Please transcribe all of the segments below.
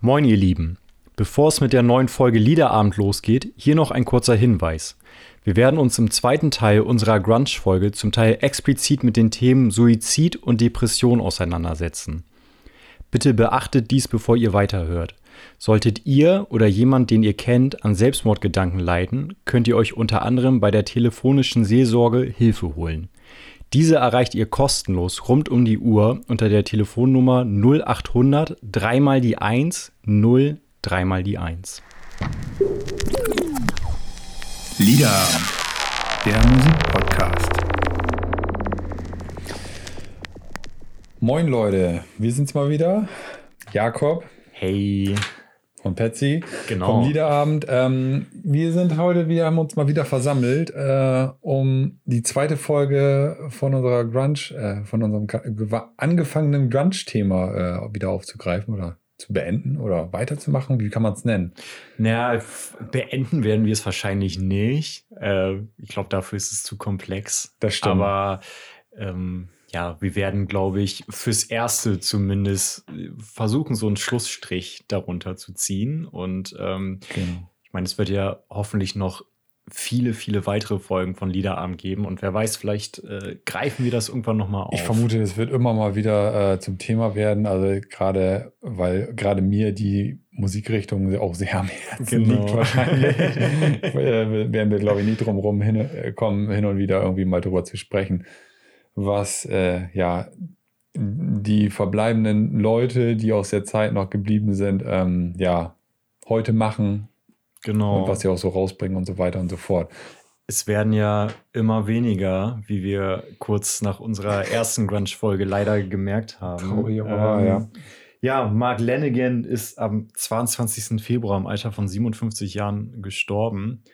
Moin ihr Lieben. Bevor es mit der neuen Folge Liederabend losgeht, hier noch ein kurzer Hinweis. Wir werden uns im zweiten Teil unserer Grunge-Folge zum Teil explizit mit den Themen Suizid und Depression auseinandersetzen. Bitte beachtet dies, bevor ihr weiterhört. Solltet ihr oder jemand, den ihr kennt, an Selbstmordgedanken leiden, könnt ihr euch unter anderem bei der telefonischen Seelsorge Hilfe holen. Diese erreicht ihr kostenlos rund um die Uhr unter der Telefonnummer 0800 3 mal die 1 0 3 mal die 1. Lieder, der Musikpodcast. Moin Leute, wir sind's mal wieder. Jakob Hey. Und Patsy Genau. vom Liederabend. Ähm, wir sind heute, wir haben uns mal wieder versammelt, äh, um die zweite Folge von unserer Grunge, äh, von unserem angefangenen Grunge-Thema äh, wieder aufzugreifen oder zu beenden oder weiterzumachen. Wie kann man es nennen? Naja, beenden werden wir es wahrscheinlich nicht. Äh, ich glaube, dafür ist es zu komplex. Das stimmt. Aber ähm, ja, wir werden, glaube ich, fürs Erste zumindest äh, versuchen, so einen Schlussstrich darunter zu ziehen. Und ähm, Genau. ich meine, es wird ja hoffentlich noch viele, viele weitere Folgen von Liederabend geben. Und wer weiß, vielleicht äh, greifen wir das irgendwann nochmal auf. Ich vermute, es wird immer mal wieder äh, zum Thema werden. Also gerade, weil gerade mir die Musikrichtung auch sehr am Herzen Genau. liegt wahrscheinlich. werden wir, glaube ich, nicht drum rum hin, äh, kommen, hin und wieder irgendwie mal drüber zu sprechen, was äh, ja die verbleibenden Leute, die aus der Zeit noch geblieben sind, ähm, ja, heute machen Genau. und was sie auch so rausbringen und so weiter und so fort. Es werden ja immer weniger, wie wir kurz nach unserer ersten Grunge-Folge leider gemerkt haben. Ähm, Traurig, aber wahr, ja. Ja, Mark Lanigan ist am 22. Februar im Alter von 57 Jahren gestorben.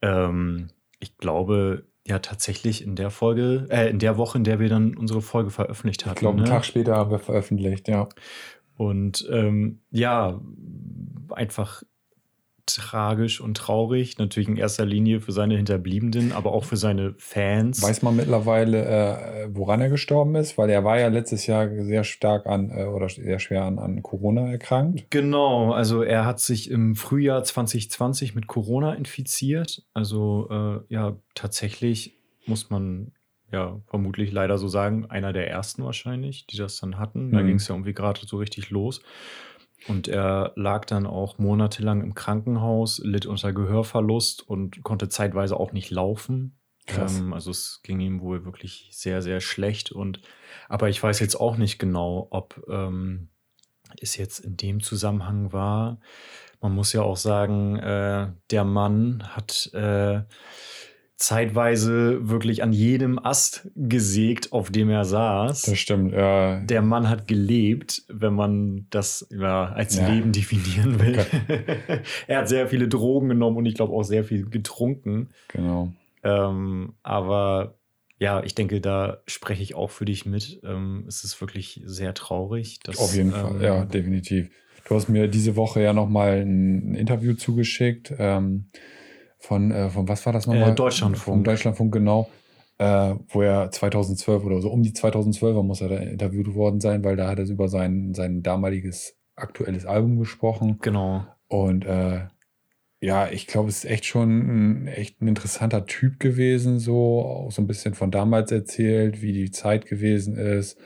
Ähm, ich glaube, ja, tatsächlich in der Folge, äh, in der Woche, in der wir dann unsere Folge veröffentlicht hatten. Ich glaube, einen ne? Tag später haben wir veröffentlicht, ja. Und ähm, ja, einfach tragisch und traurig. Natürlich in erster Linie für seine Hinterbliebenen, aber auch für seine Fans. Weiß man mittlerweile, äh, woran er gestorben ist? Weil er war ja letztes Jahr sehr stark an äh, oder sehr schwer an, an Corona erkrankt. Genau, also er hat sich im Frühjahr 2020 mit Corona infiziert. Also äh, ja, tatsächlich muss man ja vermutlich leider so sagen, einer der ersten wahrscheinlich, die das dann hatten. Da Mhm. ging es ja irgendwie gerade so richtig los. Und er lag dann auch monatelang im Krankenhaus, litt unter Gehörverlust und konnte zeitweise auch nicht laufen. Ähm, also es ging ihm wohl wirklich sehr, sehr schlecht. Und aber ich weiß jetzt auch nicht genau, ob ähm, es jetzt in dem Zusammenhang war. Man muss ja auch sagen, äh, der Mann hat äh, zeitweise wirklich an jedem Ast gesägt, auf dem er saß. Das stimmt, ja. Der Mann hat gelebt, wenn man das ja, als Ja. Leben definieren will. er hat sehr viele Drogen genommen und ich glaube auch sehr viel getrunken. Genau. Ähm, aber ja, ich denke, da spreche ich auch für dich mit. Ähm, es ist wirklich sehr traurig. Dass, Auf jeden ähm, Fall, ja, definitiv. Du hast mir diese Woche ja nochmal ein Interview zugeschickt ähm, von, äh, von, was war das nochmal? Äh, Deutschlandfunk. Vom Deutschlandfunk, genau. Äh, wo er 2012 oder so, um die 2012er muss er da interviewt worden sein, weil da hat er über sein, sein damaliges aktuelles Album gesprochen. Genau. Und äh, ja, ich glaube, es ist echt schon ein, echt ein interessanter Typ gewesen, so auch so ein bisschen von damals erzählt, wie die Zeit gewesen ist,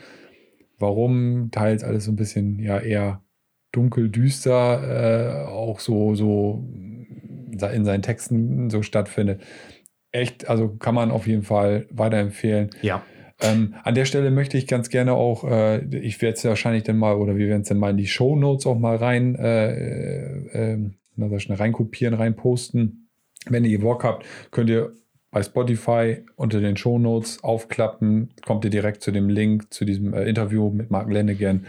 warum teils alles so ein bisschen ja eher dunkel, düster, äh, auch so, so in seinen Texten so stattfindet. Echt, also kann man auf jeden Fall weiterempfehlen. Ja. Ähm, an der Stelle möchte ich ganz gerne auch, äh, ich werde es wahrscheinlich dann mal, oder wir werden es dann mal in die Show Notes auch mal rein, äh, äh, na, sag ich reinkopieren, reinposten. Wenn ihr Bock habt, könnt ihr bei Spotify unter den Show Notes aufklappen, kommt ihr direkt zu dem Link zu diesem äh, Interview mit Mark Lennigan.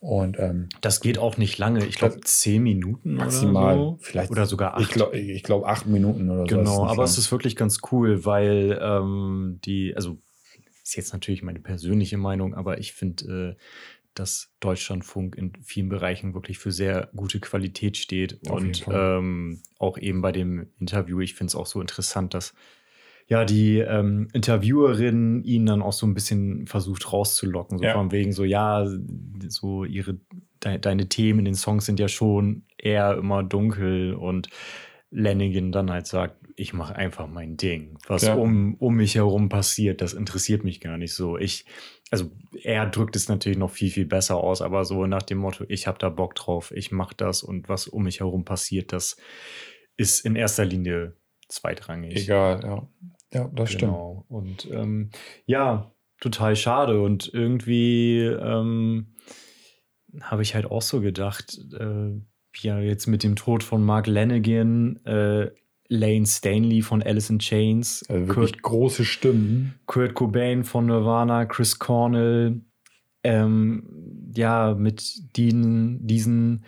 Und ähm, Das geht auch nicht lange. Ich glaube, zehn Minuten maximal, oder so. vielleicht Oder sogar acht. Ich glaube, glaub, acht Minuten oder so. Genau, aber nicht es ist wirklich ganz cool, weil ähm, die, also ist jetzt natürlich meine persönliche Meinung, aber ich finde, äh, dass Deutschlandfunk in vielen Bereichen wirklich für sehr gute Qualität steht. Auf und ähm, auch eben bei dem Interview, ich finde es auch so interessant, dass ja die ähm, Interviewerin ihn dann auch so ein bisschen versucht rauszulocken, so Ja. von wegen so, ja, so ihre de deine Themen in den Songs sind ja schon eher immer dunkel und Lennigan dann halt sagt, ich mache einfach mein Ding. Was ja. um, um mich herum passiert, das interessiert mich gar nicht so. Ich, also er drückt es natürlich noch viel, viel besser aus, aber so nach dem Motto, ich habe da Bock drauf, ich mache das und was um mich herum passiert, das ist in erster Linie zweitrangig. Egal, ja. Ja, das genau. stimmt. Und ähm, ja, total schade. Und irgendwie ähm, habe ich halt auch so gedacht, äh, ja, jetzt mit dem Tod von Mark Lanigan, äh, Lane Stanley von Alice in Chains, also wirklich Kurt, große Stimmen. Kurt Cobain von Nirvana, Chris Cornell, ähm, ja, mit diesen, diesen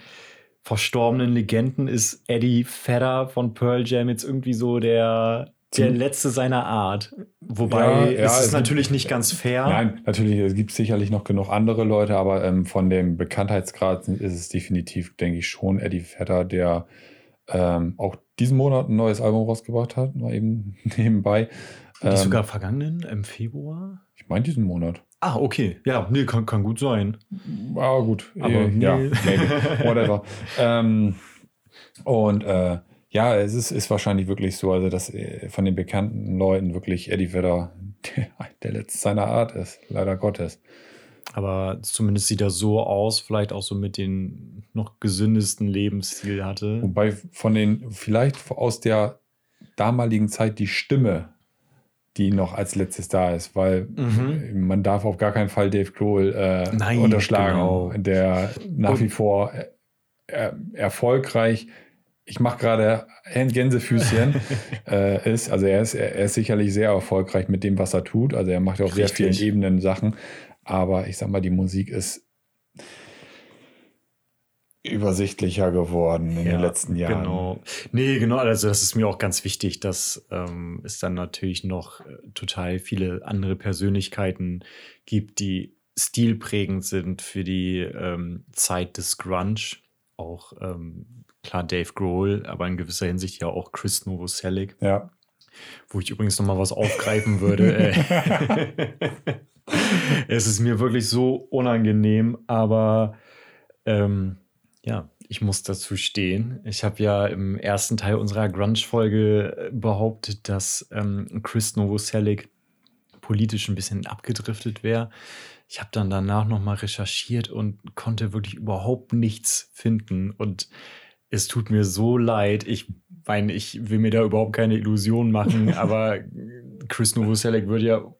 verstorbenen Legenden ist Eddie Vedder von Pearl Jam jetzt irgendwie so der der letzte seiner Art. Wobei ja, ja, es ist natürlich gibt, nicht ganz fair. Nein, natürlich, es gibt sicherlich noch genug andere Leute, aber ähm, von dem Bekanntheitsgrad ist es definitiv, denke ich, schon Eddie Vetter, der ähm, auch diesen Monat ein neues Album rausgebracht hat, mal eben nebenbei. Ähm, sogar vergangenen, im Februar? Ich meine diesen Monat. Ah, okay. Ja, nee, kann, kann gut sein. Ah, gut. Aber äh, nee. ja, maybe. Whatever. ähm, und äh, ja, es ist, ist wahrscheinlich wirklich so, also dass äh, von den bekannten Leuten wirklich Eddie Vedder der, der letzte seiner Art ist, leider Gottes. Aber zumindest sieht er so aus, vielleicht auch so mit den noch gesündesten Lebensstil hatte. Wobei von den, vielleicht aus der damaligen Zeit die Stimme, die noch als letztes da ist, weil mhm. man darf auf gar keinen Fall Dave Grohl äh, Nein, unterschlagen, genau. der nach wie vor äh, erfolgreich ich mache gerade Gänsefüßchen, äh, ist. Also er ist, er ist sicherlich sehr erfolgreich mit dem, was er tut. Also er macht auf sehr vielen Ebenen Sachen. Aber ich sag mal, die Musik ist übersichtlicher geworden in ja, den letzten Jahren. Genau. Nee, genau, also das ist mir auch ganz wichtig, dass ähm, es dann natürlich noch äh, total viele andere Persönlichkeiten gibt, die stilprägend sind für die ähm, Zeit des Grunge. Auch ähm, klar Dave Grohl, aber in gewisser Hinsicht ja auch Chris Novoselic. Ja. Wo ich übrigens noch mal was aufgreifen würde. es ist mir wirklich so unangenehm, aber ähm, ja, ich muss dazu stehen. Ich habe ja im ersten Teil unserer Grunge-Folge behauptet, dass ähm, Chris Novoselic politisch ein bisschen abgedriftet wäre. Ich habe dann danach noch mal recherchiert und konnte wirklich überhaupt nichts finden. Und es tut mir so leid. Ich meine, ich will mir da überhaupt keine Illusionen machen, aber Chris Novoselic würde ja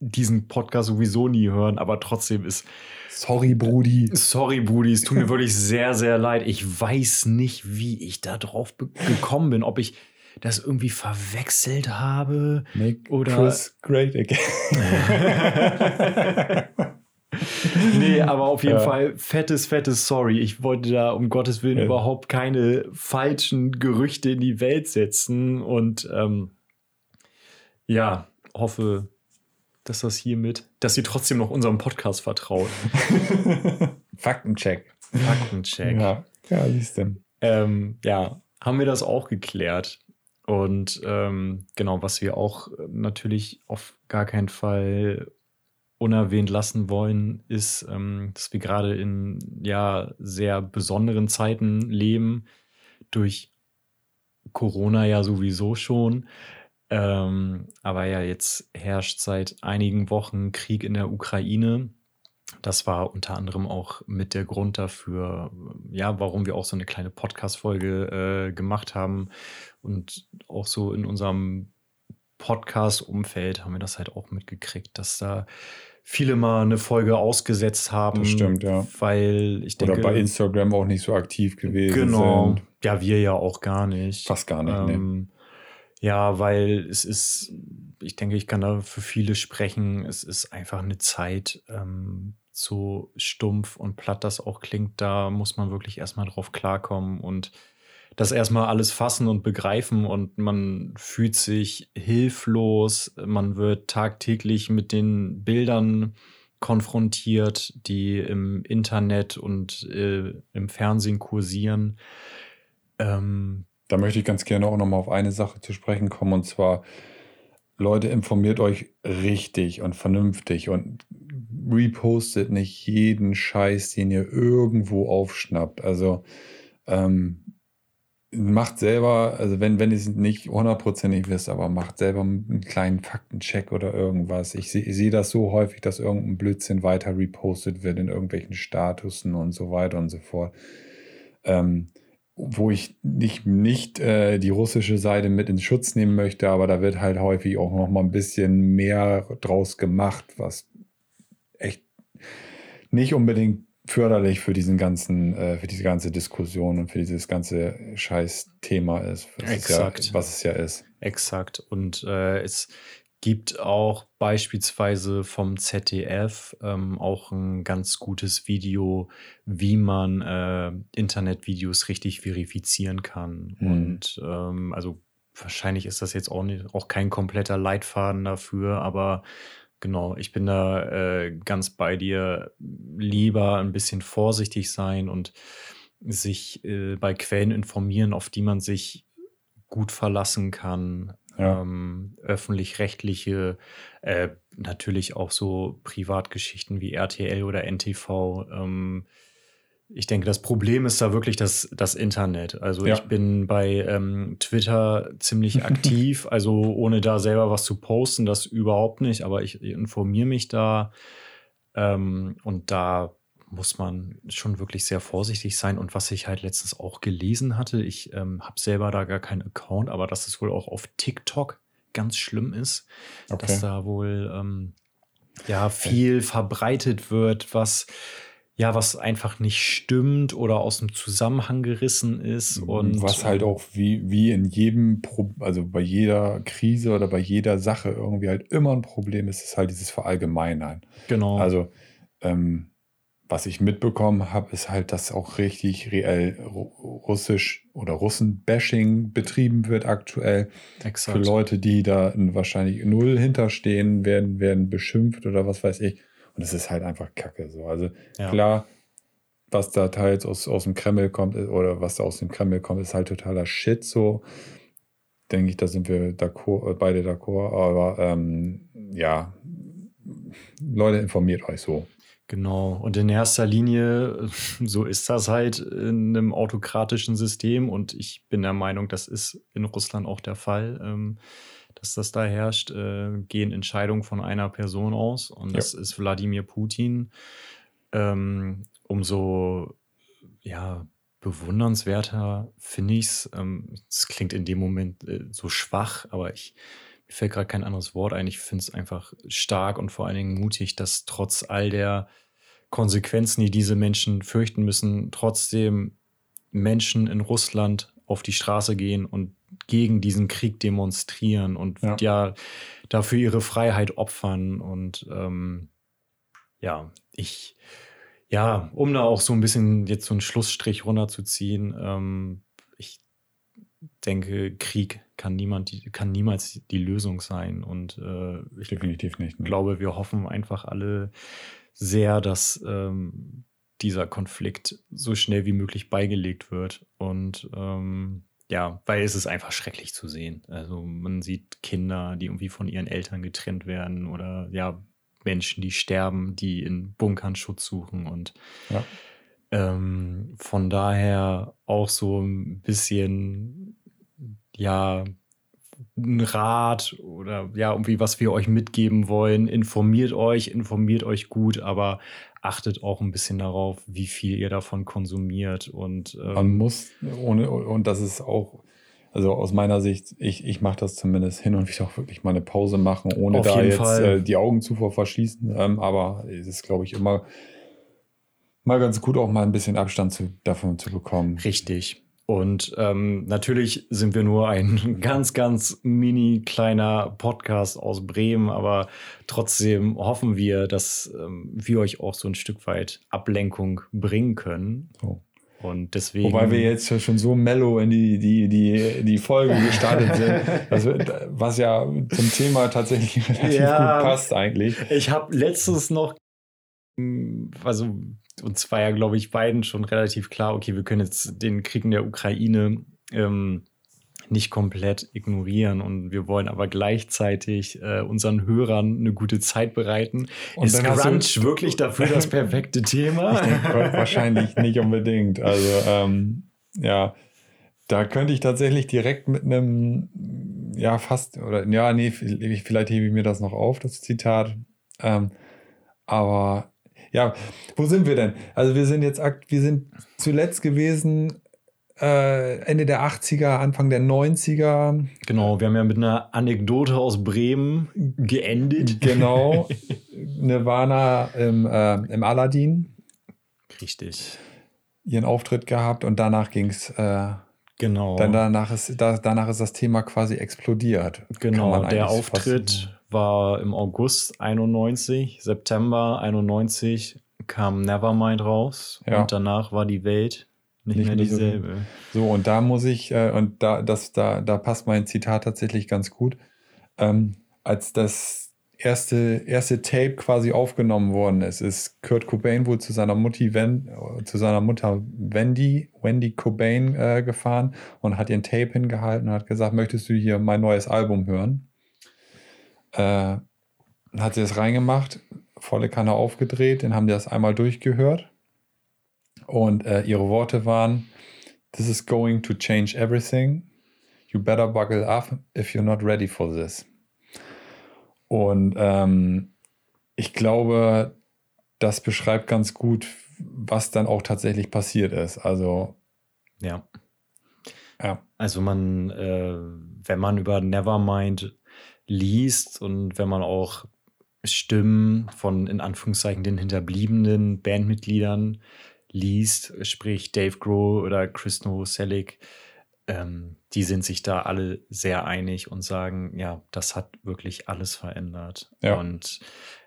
diesen Podcast sowieso nie hören, aber trotzdem ist. Sorry, Brudi. Sorry, Brudi. Es tut mir wirklich sehr, sehr leid. Ich weiß nicht, wie ich da drauf gekommen bin. Ob ich das irgendwie verwechselt habe. Make oder Chris great again. nee, aber auf jeden ja. Fall fettes, fettes Sorry. Ich wollte da um Gottes Willen ja. überhaupt keine falschen Gerüchte in die Welt setzen und ähm, ja, hoffe, dass das hiermit, dass ihr trotzdem noch unserem Podcast vertraut. Faktencheck. Faktencheck. Ja, ja siehst du. Ähm, ja, haben wir das auch geklärt. Und ähm, genau, was wir auch natürlich auf gar keinen Fall unerwähnt lassen wollen, ist, ähm, dass wir gerade in ja sehr besonderen Zeiten leben, durch Corona ja sowieso schon. Ähm, aber ja, jetzt herrscht seit einigen Wochen Krieg in der Ukraine. Das war unter anderem auch mit der Grund dafür, ja, warum wir auch so eine kleine Podcast-Folge äh, gemacht haben. Und auch so in unserem Podcast-Umfeld haben wir das halt auch mitgekriegt, dass da viele mal eine Folge ausgesetzt haben. Das stimmt, ja. Weil ich denke. Oder bei Instagram auch nicht so aktiv gewesen genau. sind. Ja, wir ja auch gar nicht. Fast gar nicht, ähm, nee. Ja, weil es ist, ich denke, ich kann da für viele sprechen. Es ist einfach eine Zeit, ähm, so stumpf und platt das auch klingt, da muss man wirklich erstmal drauf klarkommen und das erstmal alles fassen und begreifen und man fühlt sich hilflos, man wird tagtäglich mit den Bildern konfrontiert, die im Internet und äh, im Fernsehen kursieren. Ähm, da möchte ich ganz gerne auch nochmal auf eine Sache zu sprechen kommen und zwar Leute, informiert euch richtig und vernünftig und repostet nicht jeden Scheiß, den ihr irgendwo aufschnappt. Also ähm, macht selber, also wenn, wenn ihr es nicht hundertprozentig wisst, aber macht selber einen kleinen Faktencheck oder irgendwas. Ich sehe seh das so häufig, dass irgendein Blödsinn weiter repostet wird in irgendwelchen Statusen und so weiter und so fort. Ähm, wo ich nicht, nicht äh, die russische Seite mit in Schutz nehmen möchte, aber da wird halt häufig auch noch mal ein bisschen mehr draus gemacht, was echt nicht unbedingt förderlich für diesen ganzen, äh, für diese ganze Diskussion und für dieses ganze Scheiß-Thema ist, was Exakt. Es ja, was es ja ist. Exakt. Und äh, es gibt auch beispielsweise vom ZDF ähm, auch ein ganz gutes Video, wie man äh, Internetvideos richtig verifizieren kann. Mhm. Und ähm, also wahrscheinlich ist das jetzt auch, nicht, auch kein kompletter Leitfaden dafür, aber Genau, ich bin da äh, ganz bei dir. Lieber ein bisschen vorsichtig sein und sich äh, bei Quellen informieren, auf die man sich gut verlassen kann. Ja. Ähm, öffentlich-rechtliche, äh, natürlich auch so Privatgeschichten wie RTL oder NTV. Ähm, ich denke, das Problem ist da wirklich das, das Internet. Also ja. ich bin bei ähm, Twitter ziemlich aktiv, also ohne da selber was zu posten, das überhaupt nicht, aber ich informiere mich da ähm, und da muss man schon wirklich sehr vorsichtig sein. Und was ich halt letztens auch gelesen hatte, ich ähm, habe selber da gar keinen Account, aber dass es wohl auch auf TikTok ganz schlimm ist, okay. dass da wohl ähm, ja viel verbreitet wird, was ja, was einfach nicht stimmt oder aus dem Zusammenhang gerissen ist. Und was halt auch wie, wie in jedem, Pro also bei jeder Krise oder bei jeder Sache irgendwie halt immer ein Problem ist, ist halt dieses Verallgemeinern. Genau. Also, ähm, was ich mitbekommen habe, ist halt, dass auch richtig reell Russisch oder Russen-Bashing betrieben wird aktuell. Exakt. Für Leute, die da wahrscheinlich null hinterstehen, werden, werden beschimpft oder was weiß ich. Und es ist halt einfach Kacke. So. Also ja. klar, was da teils aus, aus dem Kreml kommt oder was da aus dem Kreml kommt, ist halt totaler Shit. So denke ich, da sind wir äh, beide d'accord. Aber ähm, ja, Leute, informiert euch so. Genau. Und in erster Linie, so ist das halt in einem autokratischen System. Und ich bin der Meinung, das ist in Russland auch der Fall. Ähm, dass das da herrscht, äh, gehen Entscheidungen von einer Person aus und das ja. ist Wladimir Putin. Ähm, umso ja, bewundernswerter finde ich es. Ähm, es klingt in dem Moment äh, so schwach, aber ich, mir fällt gerade kein anderes Wort ein. Ich finde es einfach stark und vor allen Dingen mutig, dass trotz all der Konsequenzen, die diese Menschen fürchten müssen, trotzdem Menschen in Russland auf die Straße gehen und gegen diesen Krieg demonstrieren und ja, ja dafür ihre Freiheit opfern. Und ähm, ja, ich, ja, um da auch so ein bisschen jetzt so einen Schlussstrich runterzuziehen, ähm, ich denke, Krieg kann niemand, kann niemals die Lösung sein. Und äh, ich definitiv nicht. Ne? glaube, wir hoffen einfach alle sehr, dass ähm, dieser Konflikt so schnell wie möglich beigelegt wird. Und ähm, ja, weil es ist einfach schrecklich zu sehen. Also man sieht Kinder, die irgendwie von ihren Eltern getrennt werden oder ja, Menschen, die sterben, die in Bunkern Schutz suchen und ja. ähm, von daher auch so ein bisschen, ja, ein Rat oder ja, irgendwie was wir euch mitgeben wollen. Informiert euch, informiert euch gut, aber achtet auch ein bisschen darauf, wie viel ihr davon konsumiert. Und ähm, man muss, ohne, und das ist auch, also aus meiner Sicht, ich, ich mache das zumindest hin und wieder auch wirklich mal eine Pause machen, ohne da jetzt äh, die Augen zuvor verschließen. Ähm, aber es ist, glaube ich, immer mal ganz gut, auch mal ein bisschen Abstand zu, davon zu bekommen. Richtig. Und ähm, natürlich sind wir nur ein ganz, ganz mini kleiner Podcast aus Bremen, aber trotzdem hoffen wir, dass ähm, wir euch auch so ein Stück weit Ablenkung bringen können. So. Und deswegen. Wobei wir jetzt schon so mellow in die, die, die, die Folge gestartet sind, wir, was ja zum Thema tatsächlich relativ ja, gut passt eigentlich. Ich habe letztens noch, also uns war ja, glaube ich, beiden schon relativ klar, okay, wir können jetzt den Krieg in der Ukraine ähm, nicht komplett ignorieren und wir wollen aber gleichzeitig äh, unseren Hörern eine gute Zeit bereiten. Und ist Grunge wirklich dafür das perfekte Thema? Denke, wahrscheinlich nicht unbedingt. Also ähm, ja, da könnte ich tatsächlich direkt mit einem, ja fast, oder ja, nee, vielleicht hebe ich mir das noch auf, das Zitat. Ähm, aber ja, wo sind wir denn? Also wir sind jetzt, wir sind zuletzt gewesen äh, Ende der 80er, Anfang der 90er. Genau, wir haben ja mit einer Anekdote aus Bremen geendet. Genau. Nirvana im, äh, im Aladdin. Richtig. Ihren Auftritt gehabt und danach ging es. Äh, genau. Dann danach ist, da, danach ist das Thema quasi explodiert. Genau, der Auftritt war im August 91, September 91 kam Nevermind raus ja. und danach war die Welt nicht, nicht mehr dieselbe. So, und da muss ich, äh, und da, das, da, da passt mein Zitat tatsächlich ganz gut. Ähm, als das erste, erste Tape quasi aufgenommen worden ist, ist Kurt Cobain wohl zu seiner Mutti Wen, zu seiner Mutter Wendy, Wendy Cobain äh, gefahren und hat ihren Tape hingehalten und hat gesagt, möchtest du hier mein neues Album hören? Äh, hat sie das reingemacht, volle Kanne aufgedreht, dann haben die das einmal durchgehört und äh, ihre Worte waren, This is going to change everything. You better buckle up if you're not ready for this. Und ähm, ich glaube, das beschreibt ganz gut, was dann auch tatsächlich passiert ist. Also. Ja. Ja. Also man, äh, wenn man über Nevermind liest und wenn man auch Stimmen von in Anführungszeichen den hinterbliebenen Bandmitgliedern liest, sprich Dave Grohl oder Chris Novoselic, ähm, die sind sich da alle sehr einig und sagen, ja, das hat wirklich alles verändert. Ja. Und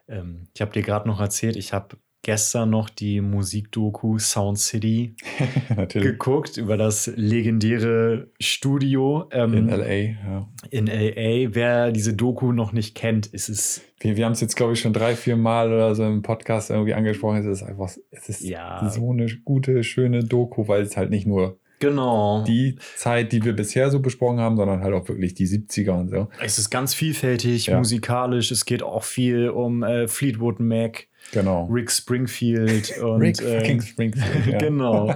ähm, ich habe dir gerade noch erzählt, ich habe gestern noch die Musikdoku Sound City geguckt über das legendäre Studio ähm, in LA. Ja. In LA. Wer diese Doku noch nicht kennt, ist es. Wir, wir haben es jetzt, glaube ich, schon drei, vier Mal oder so im Podcast irgendwie angesprochen. Es ist einfach, es ist ja. so eine gute, schöne Doku, weil es halt nicht nur Genau. Die Zeit, die wir bisher so besprochen haben, sondern halt auch wirklich die 70er und so. Es ist ganz vielfältig, ja. musikalisch. Es geht auch viel um äh, Fleetwood Mac. Genau. Rick Springfield und Rick äh, Springfield. Ja. genau.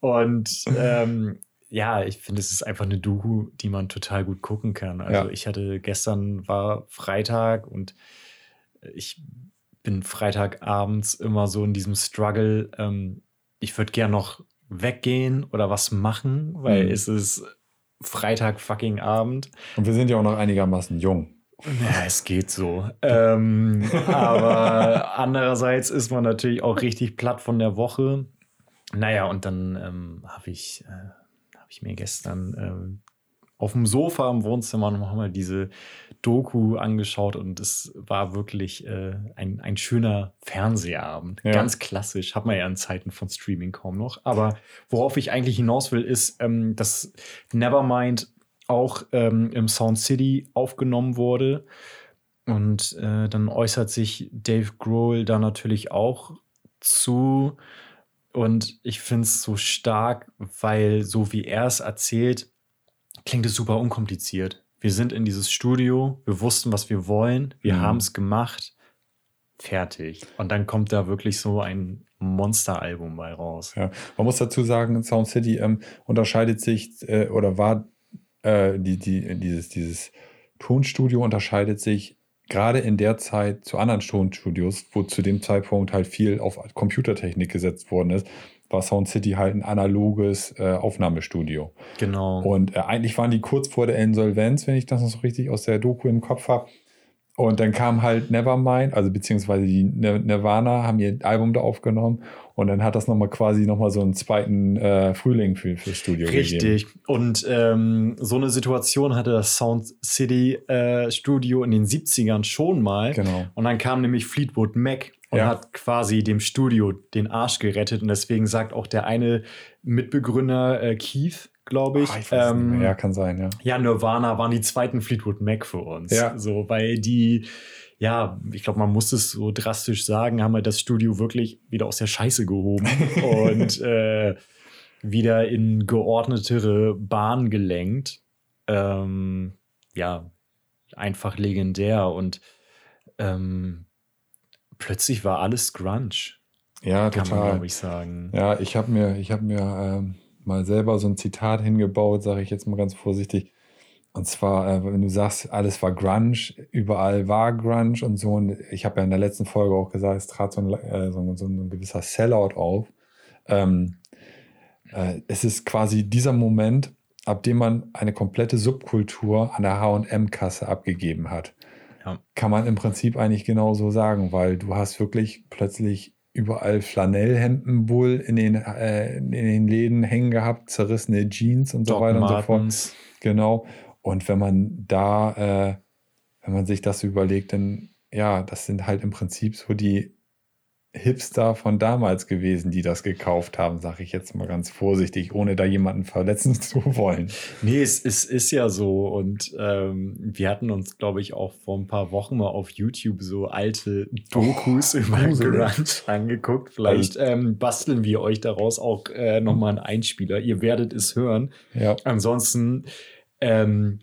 Und ähm, ja, ich finde, es ist einfach eine Doku, die man total gut gucken kann. Also ja. ich hatte gestern war Freitag und ich bin Freitagabends immer so in diesem Struggle. Ähm, ich würde gern noch weggehen oder was machen, weil mhm. es ist Freitag fucking Abend. Und wir sind ja auch noch einigermaßen jung. Ja, es geht so. ähm, aber andererseits ist man natürlich auch richtig platt von der Woche. Naja, und dann ähm, habe ich, äh, hab ich mir gestern ähm, auf dem Sofa im Wohnzimmer nochmal diese Doku angeschaut und es war wirklich äh, ein, ein schöner Fernsehabend. Ja. Ganz klassisch. Hat man ja in Zeiten von Streaming kaum noch. Aber worauf ich eigentlich hinaus will, ist, ähm, dass Nevermind auch ähm, im Sound City aufgenommen wurde. Und äh, dann äußert sich Dave Grohl da natürlich auch zu. Und ich finde es so stark, weil so wie er es erzählt, klingt es super unkompliziert. Wir sind in dieses Studio, wir wussten, was wir wollen, wir mhm. haben es gemacht, fertig. Und dann kommt da wirklich so ein Monsteralbum bei raus. Ja, man muss dazu sagen, Sound City ähm, unterscheidet sich äh, oder war äh, die, die, dieses, dieses Tonstudio unterscheidet sich gerade in der Zeit zu anderen Tonstudios, wo zu dem Zeitpunkt halt viel auf Computertechnik gesetzt worden ist, war Sound City halt ein analoges äh, Aufnahmestudio. Genau. Und äh, eigentlich waren die kurz vor der Insolvenz, wenn ich das noch so richtig aus der Doku im Kopf habe. Und dann kam halt Nevermind, also beziehungsweise die Nirvana haben ihr Album da aufgenommen und dann hat das nochmal quasi nochmal so einen zweiten äh, Frühling für, für Studio Richtig. Gegeben. Und ähm, so eine Situation hatte das Sound City äh, Studio in den 70ern schon mal. Genau. Und dann kam nämlich Fleetwood Mac und ja. hat quasi dem Studio den Arsch gerettet. Und deswegen sagt auch der eine Mitbegründer äh, Keith, glaube ich. ich ähm, ja, kann sein, ja. Ja, Nirvana waren die zweiten Fleetwood Mac für uns. Ja. So, weil die, ja, ich glaube, man muss es so drastisch sagen, haben wir das Studio wirklich wieder aus der Scheiße gehoben und äh, wieder in geordnetere Bahn gelenkt. ähm, ja, einfach legendär und ähm, plötzlich war alles Grunge. Ja, kann total. man, glaube ich, sagen. Ja, ich habe mir, ich hab mir ähm, mal selber so ein Zitat hingebaut, sage ich jetzt mal ganz vorsichtig. Und zwar, äh, wenn du sagst, alles war Grunge, überall war Grunge und so. Und ich habe ja in der letzten Folge auch gesagt, es trat so ein, äh, so ein, so ein gewisser Sellout auf. Ähm, äh, es ist quasi dieser Moment, ab dem man eine komplette Subkultur an der HM-Kasse abgegeben hat. Ja. Kann man im Prinzip eigentlich genauso sagen, weil du hast wirklich plötzlich überall Flanellhemden wohl in den, äh, in den Läden hängen gehabt, zerrissene Jeans und so Doc weiter und so fort. Martens. Genau. Und wenn man da, äh, wenn man sich das überlegt, dann ja, das sind halt im Prinzip so die Hipster von damals gewesen, die das gekauft haben, sage ich jetzt mal ganz vorsichtig, ohne da jemanden verletzen zu wollen. Nee, es, es ist ja so. Und ähm, wir hatten uns, glaube ich, auch vor ein paar Wochen mal auf YouTube so alte Dokus Oh, über. Grunge angeguckt. Vielleicht ähm, basteln wir euch daraus auch äh, nochmal einen Einspieler. Ihr werdet es hören. Ja, Ansonsten ähm,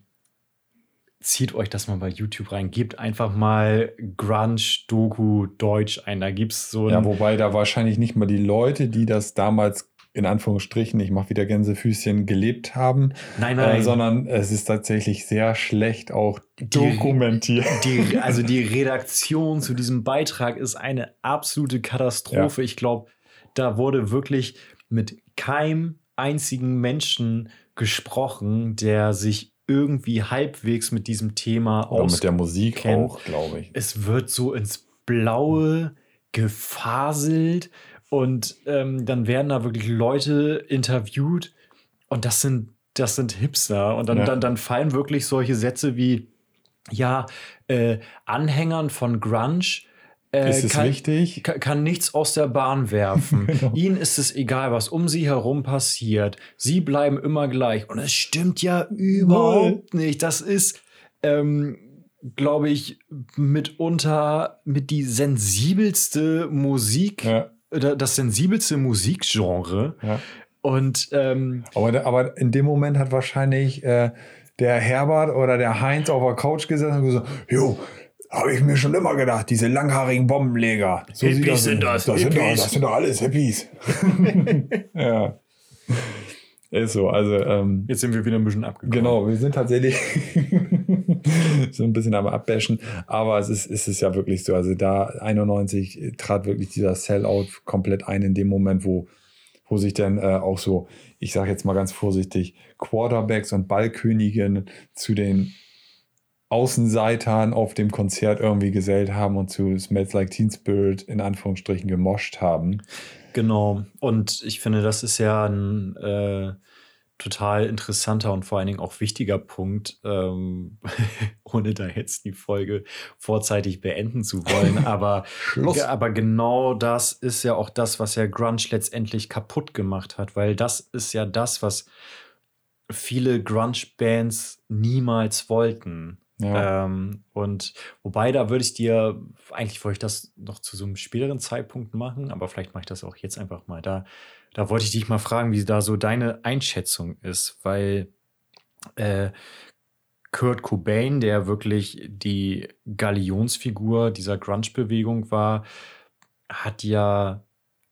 zieht euch das mal bei YouTube rein. Gebt einfach mal Grunge-Doku Deutsch ein. Da gibt es so ja, wobei da wahrscheinlich nicht mal die Leute, die das damals in Anführungsstrichen, ich mache wieder Gänsefüßchen, gelebt haben, nein, nein. äh, sondern es ist tatsächlich sehr schlecht auch dokumentiert. die, also die Redaktion zu diesem Beitrag ist eine absolute Katastrophe. Ich glaube, da wurde wirklich mit keinem einzigen Menschen gesprochen, der sich irgendwie halbwegs mit diesem Thema Oder mit der Musik auskennt. auch, glaube ich. Es wird so ins Blaue gefaselt und ähm, dann werden da wirklich Leute interviewt und das sind das sind Hipster und dann, Ja. dann, dann fallen wirklich solche Sätze wie ja, äh, Anhängern von Grunge äh, ist es kann, wichtig? kann, kann nichts aus der Bahn werfen. Genau. Ihnen ist es egal, was um sie herum passiert. Sie bleiben immer gleich. Und es stimmt ja überhaupt nicht. Das ist, ähm, glaube ich, mitunter mit die sensibelste Musik, Ja, oder das sensibelste Musikgenre. ja. Und ähm, Aber, aber in dem Moment hat wahrscheinlich äh, der Herbert oder der Heinz auf der Couch gesessen und gesagt, jo, habe ich mir schon immer gedacht, diese langhaarigen Bombenleger. So Hippies das sind das, Das sind, doch, Hippies. das sind doch alles Hippies. ja. Ist so, also ähm, jetzt sind wir wieder ein bisschen abgekommen. Genau, wir sind tatsächlich so ein bisschen am Abbashen, aber es ist, es ist ja wirklich so. Also da 91 trat wirklich dieser Sellout komplett ein in dem Moment, wo, wo sich dann äh, auch so, ich sage jetzt mal ganz vorsichtig, Quarterbacks und Ballköniginnen zu den Außenseitern auf dem Konzert irgendwie gesellt haben und zu Smells Like Teen Spirit in Anführungsstrichen gemoscht haben. Genau. Und ich finde, das ist ja ein äh, total interessanter und vor allen Dingen auch wichtiger Punkt, ähm, ohne da jetzt die Folge vorzeitig beenden zu wollen. Aber, aber genau das ist ja auch das, was ja Grunge letztendlich kaputt gemacht hat, weil das ist ja das, was viele Grunge-Bands niemals wollten. Ja. Ähm, und wobei, da würde ich dir, eigentlich wollte ich das noch zu so einem späteren Zeitpunkt machen, aber vielleicht mache ich das auch jetzt einfach mal. Da, da wollte ich dich mal fragen, wie da so deine Einschätzung ist, weil äh, Kurt Cobain, der wirklich die Galionsfigur dieser Grunge-Bewegung war, hat ja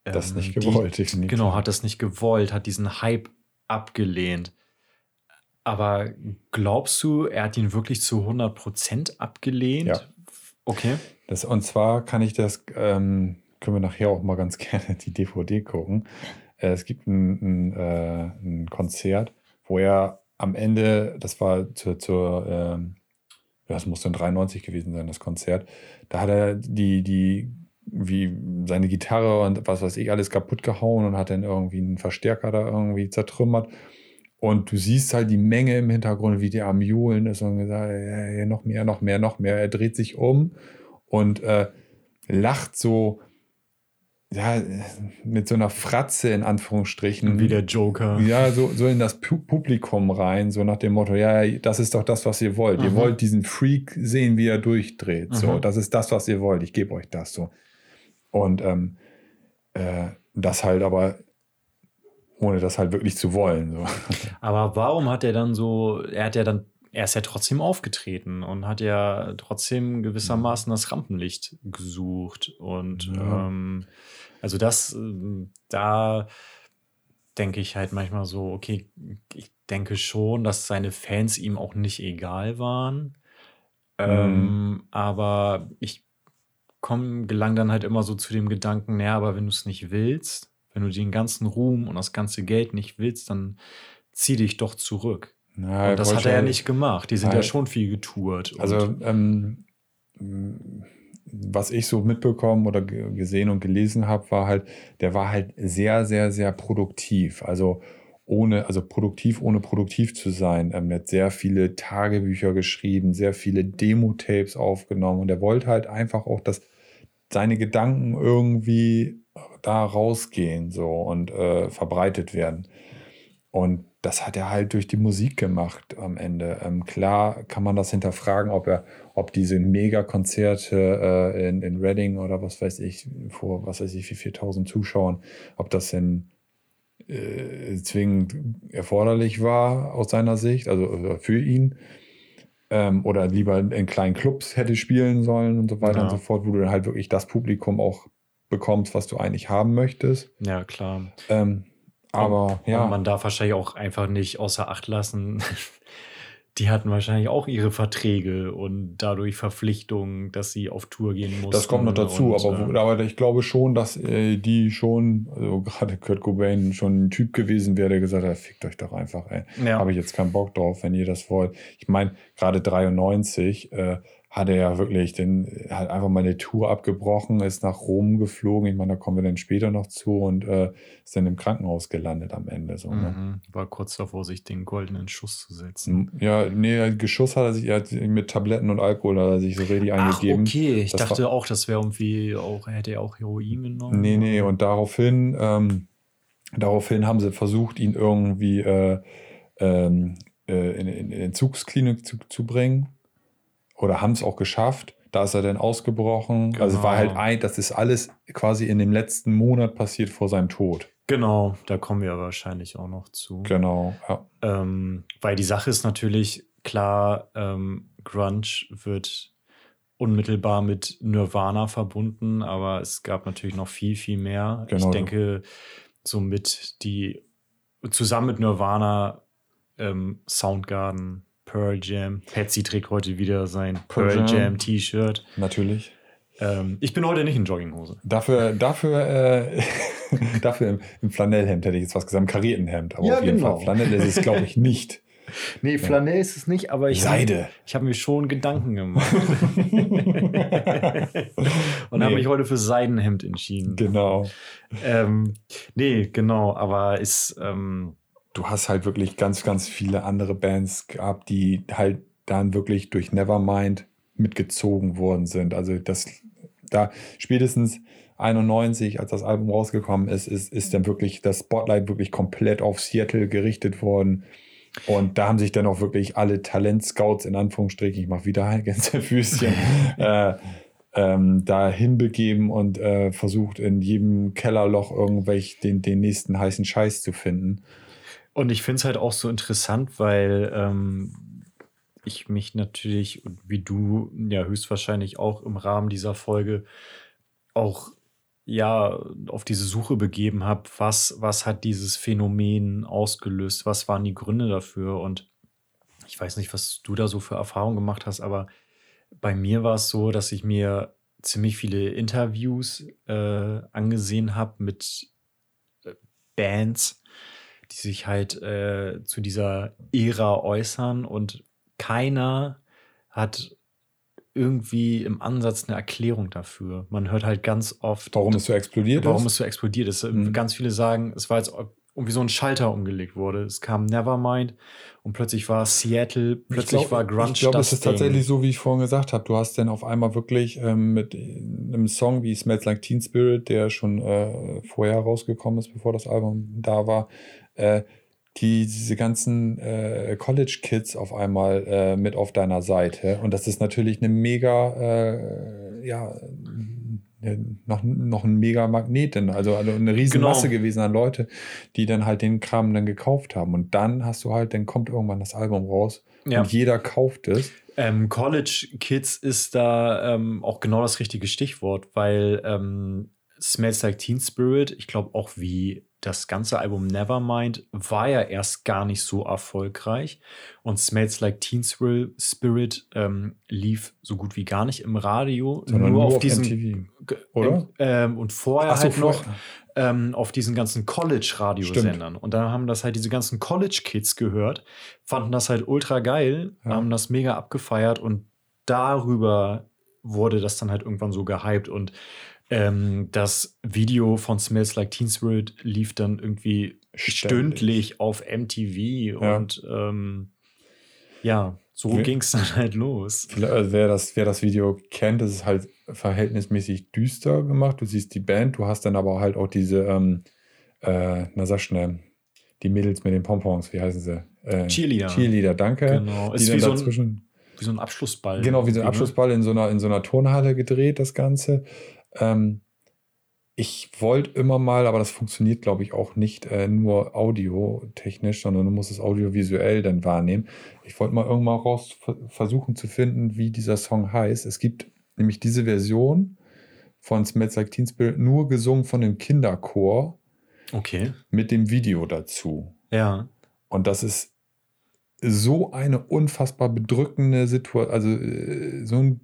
das ähm, nicht die- gewollt, definitiv. Genau, hat das nicht gewollt, hat diesen Hype abgelehnt. Aber glaubst du, er hat ihn wirklich zu 100% abgelehnt? Ja. Okay. Das, und zwar kann ich das, ähm, können wir nachher auch mal ganz gerne die DVD gucken. Äh, es gibt ein, ein, äh, ein Konzert, wo er am Ende, das war zur, zur ähm, das muss dann 93 gewesen sein, das Konzert, da hat er die, die, wie seine Gitarre und was weiß ich alles kaputt gehauen und hat dann irgendwie einen Verstärker da irgendwie zertrümmert. Und du siehst halt die Menge im Hintergrund, wie der am Johlen ist und gesagt, ja, noch mehr, noch mehr, noch mehr. Er dreht sich um und äh, lacht so, ja, mit so einer Fratze in Anführungsstrichen. Wie der Joker. Ja, so, so in das Pu Publikum rein, so nach dem Motto, ja, das ist doch das, was ihr wollt. Ihr Mhm. wollt diesen Freak sehen, wie er durchdreht. So, Mhm. das ist das, was ihr wollt. Ich gebe euch das so. Und ähm, äh, das halt aber ohne das halt wirklich zu wollen. So. Aber warum hat er dann so, er hat ja dann, er ist ja trotzdem aufgetreten und hat ja trotzdem gewissermaßen das Rampenlicht gesucht. Und ja. ähm, also das, da denke ich halt manchmal so, okay, ich denke schon, dass seine Fans ihm auch nicht egal waren. Mhm. Ähm, aber ich komme, gelang dann halt immer so zu dem Gedanken, naja, aber wenn du es nicht willst, wenn du den ganzen Ruhm und das ganze Geld nicht willst, dann zieh dich doch zurück. Ja, und das hat er ja nicht gemacht. Die sind halt, ja schon viel getourt. Also, ähm, was ich so mitbekommen oder gesehen und gelesen habe, war halt, der war halt sehr, sehr, sehr produktiv. Also ohne, also produktiv, ohne produktiv zu sein. Ähm, er hat sehr viele Tagebücher geschrieben, sehr viele Demo-Tapes aufgenommen und er wollte halt einfach auch, dass seine Gedanken irgendwie da rausgehen so und äh, verbreitet werden. Und das hat er halt durch die Musik gemacht am Ende. Ähm, klar kann man das hinterfragen, ob er, ob diese Mega-Konzerte äh, in, in Reading oder was weiß ich, vor was weiß ich, wie 4000 Zuschauern, ob das denn äh, zwingend erforderlich war aus seiner Sicht, also für ihn. Ähm, oder lieber in kleinen Clubs hätte spielen sollen und so weiter ja. und so fort, wo du dann halt wirklich das Publikum auch bekommst, was du eigentlich haben möchtest. Ja, klar. Ähm, aber und, ja. Und man darf wahrscheinlich auch einfach nicht außer Acht lassen, die hatten wahrscheinlich auch ihre Verträge und dadurch Verpflichtungen, dass sie auf Tour gehen mussten. Das kommt noch dazu, und, aber, äh, aber ich glaube schon, dass äh, die schon, also gerade Kurt Cobain, schon ein Typ gewesen wäre, der gesagt hat, fickt euch doch einfach, ey. Ja. Habe ich jetzt keinen Bock drauf, wenn ihr das wollt. Ich meine, gerade 93, äh, hat er ja wirklich den, hat einfach mal eine Tour abgebrochen, ist nach Rom geflogen. Ich meine, da kommen wir dann später noch zu und äh, ist dann im Krankenhaus gelandet am Ende. So, ne? mhm. War kurz davor, sich den goldenen Schuss zu setzen. Ja, nee, Geschuss hat er sich er hat mit Tabletten und Alkohol hat er sich so richtig Ach, eingegeben. Okay, ich das dachte war, auch, das wäre irgendwie auch, hätte er auch Heroin genommen. Nee, nee, und daraufhin, ähm, daraufhin haben sie versucht, ihn irgendwie äh, ähm, äh, in, in, in Entzugsklinik zu, zu bringen oder haben es auch geschafft. Da ist er dann ausgebrochen. Genau. Also war halt genau. ein, das ist alles quasi in dem letzten Monat passiert vor seinem Tod. Genau, da kommen wir wahrscheinlich auch noch zu. Genau, ja. Ähm, weil die Sache ist natürlich klar, ähm, Grunge wird unmittelbar mit Nirvana verbunden, aber es gab natürlich noch viel, viel mehr. Genau. Ich denke, somit die zusammen mit Nirvana ähm, Soundgarden Pearl Jam. Patsy trägt heute wieder sein Pearl, Jam T-Shirt. Natürlich. Ähm, ich bin heute nicht in Jogginghose. Dafür, dafür, äh, dafür im, im, Flanellhemd hätte ich jetzt was gesagt, im karierten Hemd. Aber ja, auf jeden genau. Fall. Flanell ist es, glaube ich, nicht. Nee, Flanell ja. ist es nicht, aber ich Seide. Hab, ich habe mir schon Gedanken gemacht. Und nee. habe mich heute für Seidenhemd entschieden. Genau. Ähm, nee, genau, aber ist, ähm, du hast halt wirklich ganz, ganz viele andere Bands gehabt, die halt dann wirklich durch Nevermind mitgezogen worden sind. Also das, da spätestens 91, als das Album rausgekommen ist, ist, ist dann wirklich das Spotlight wirklich komplett auf Seattle gerichtet worden. Und da haben sich dann auch wirklich alle Talentscouts in Anführungsstrichen, ich mache wieder Gänsefüßchen, äh, ähm, da hinbegeben und äh, versucht in jedem Kellerloch irgendwelch den, den nächsten heißen Scheiß zu finden. Und ich finde es halt auch so interessant, weil ähm, ich mich natürlich, wie du ja höchstwahrscheinlich auch im Rahmen dieser Folge auch ja auf diese Suche begeben habe, was, was hat dieses Phänomen ausgelöst, was waren die Gründe dafür? Und ich weiß nicht, was du da so für Erfahrungen gemacht hast, aber bei mir war es so, dass ich mir ziemlich viele Interviews äh, angesehen habe mit äh, Bands, die sich halt äh, zu dieser Ära äußern und keiner hat irgendwie im Ansatz eine Erklärung dafür. Man hört halt ganz oft. Warum es so explodiert warum ist? Warum es so explodiert ist. Mhm. Ganz viele sagen, es war jetzt irgendwie so ein Schalter umgelegt wurde. Es kam Nevermind und plötzlich war Seattle, plötzlich glaub, war Grunge. Ich glaube, es ist tatsächlich so, wie ich vorhin gesagt habe. Du hast dann auf einmal wirklich ähm, mit einem Song wie Smells Like Teen Spirit, der schon äh, vorher rausgekommen ist, bevor das Album da war, äh, die, diese ganzen äh, College-Kids auf einmal äh, mit auf deiner Seite. Und das ist natürlich eine mega, äh, ja, noch, noch ein mega Magnet, denn also, also eine riesen genau. Masse gewesen an Leute, die dann halt den Kram dann gekauft haben. Und dann hast du halt, dann kommt irgendwann das Album raus ja. und jeder kauft es. Ähm, College Kids ist da ähm, auch genau das richtige Stichwort, weil ähm, Smells Like Teen Spirit, ich glaube auch wie das ganze Album Nevermind war ja erst gar nicht so erfolgreich und Smells Like Teen Spirit ähm, lief so gut wie gar nicht im Radio, nur, nur, auf, auf diesem MTV, oder? Ähm, und vorher so, halt noch ähm, auf diesen ganzen College-Radiosendern. Und da haben das halt diese ganzen College-Kids gehört, fanden das halt ultra geil, ja. haben das mega abgefeiert und darüber wurde das dann halt irgendwann so gehypt und ähm, das Video von Smells Like Teen Spirit lief dann irgendwie Ständig. stündlich auf MTV ja. und ähm, ja, so ging es dann halt los. Also wer, das, wer das Video kennt, das ist halt verhältnismäßig düster gemacht. Du siehst die Band, du hast dann aber halt auch diese, ähm, äh, na sag schnell, die Mädels mit den Pompons, wie heißen sie? Äh, Cheerleader. Cheerleader, danke. Genau. Die ist wie so, ein, wie so ein Abschlussball. Genau, wie so ein ne? Abschlussball in so einer, in so einer Turnhalle gedreht, das Ganze. Ähm, ich wollte immer mal, aber das funktioniert, glaube ich, auch nicht äh, nur audiotechnisch, sondern du musst es audiovisuell dann wahrnehmen. Ich wollte mal irgendwann raus versuchen zu finden, wie dieser Song heißt. Es gibt nämlich diese Version von Smells Like Teen Spirit nur gesungen von dem Kinderchor. Okay. Mit dem Video dazu. Ja. Und das ist so eine unfassbar bedrückende Situation, also äh, so ein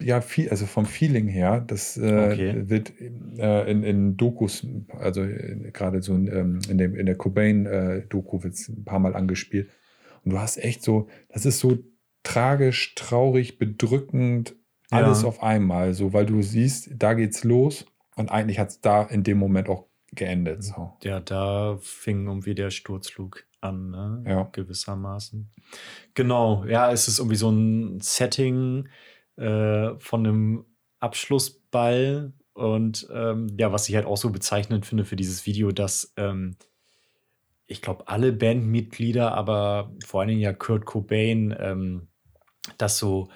ja, viel, also vom Feeling her, das äh, okay. wird äh, in, in Dokus, also gerade so in, ähm, in, dem, in der Cobain-Doku äh, wird es ein paar Mal angespielt. Und du hast echt so, das ist so tragisch, traurig, bedrückend, alles ja. auf einmal, so, weil du siehst, da geht's los und eigentlich hat es da in dem Moment auch geendet. So. Ja, da fing irgendwie der Sturzflug an, ne? Ja. Gewissermaßen. Genau, ja, es ist irgendwie so ein Setting, äh, von einem Abschlussball. Und ähm, ja, was ich halt auch so bezeichnend finde für dieses Video, dass ähm, ich glaube, alle Bandmitglieder, aber vor allen Dingen ja Kurt Cobain, ähm, das so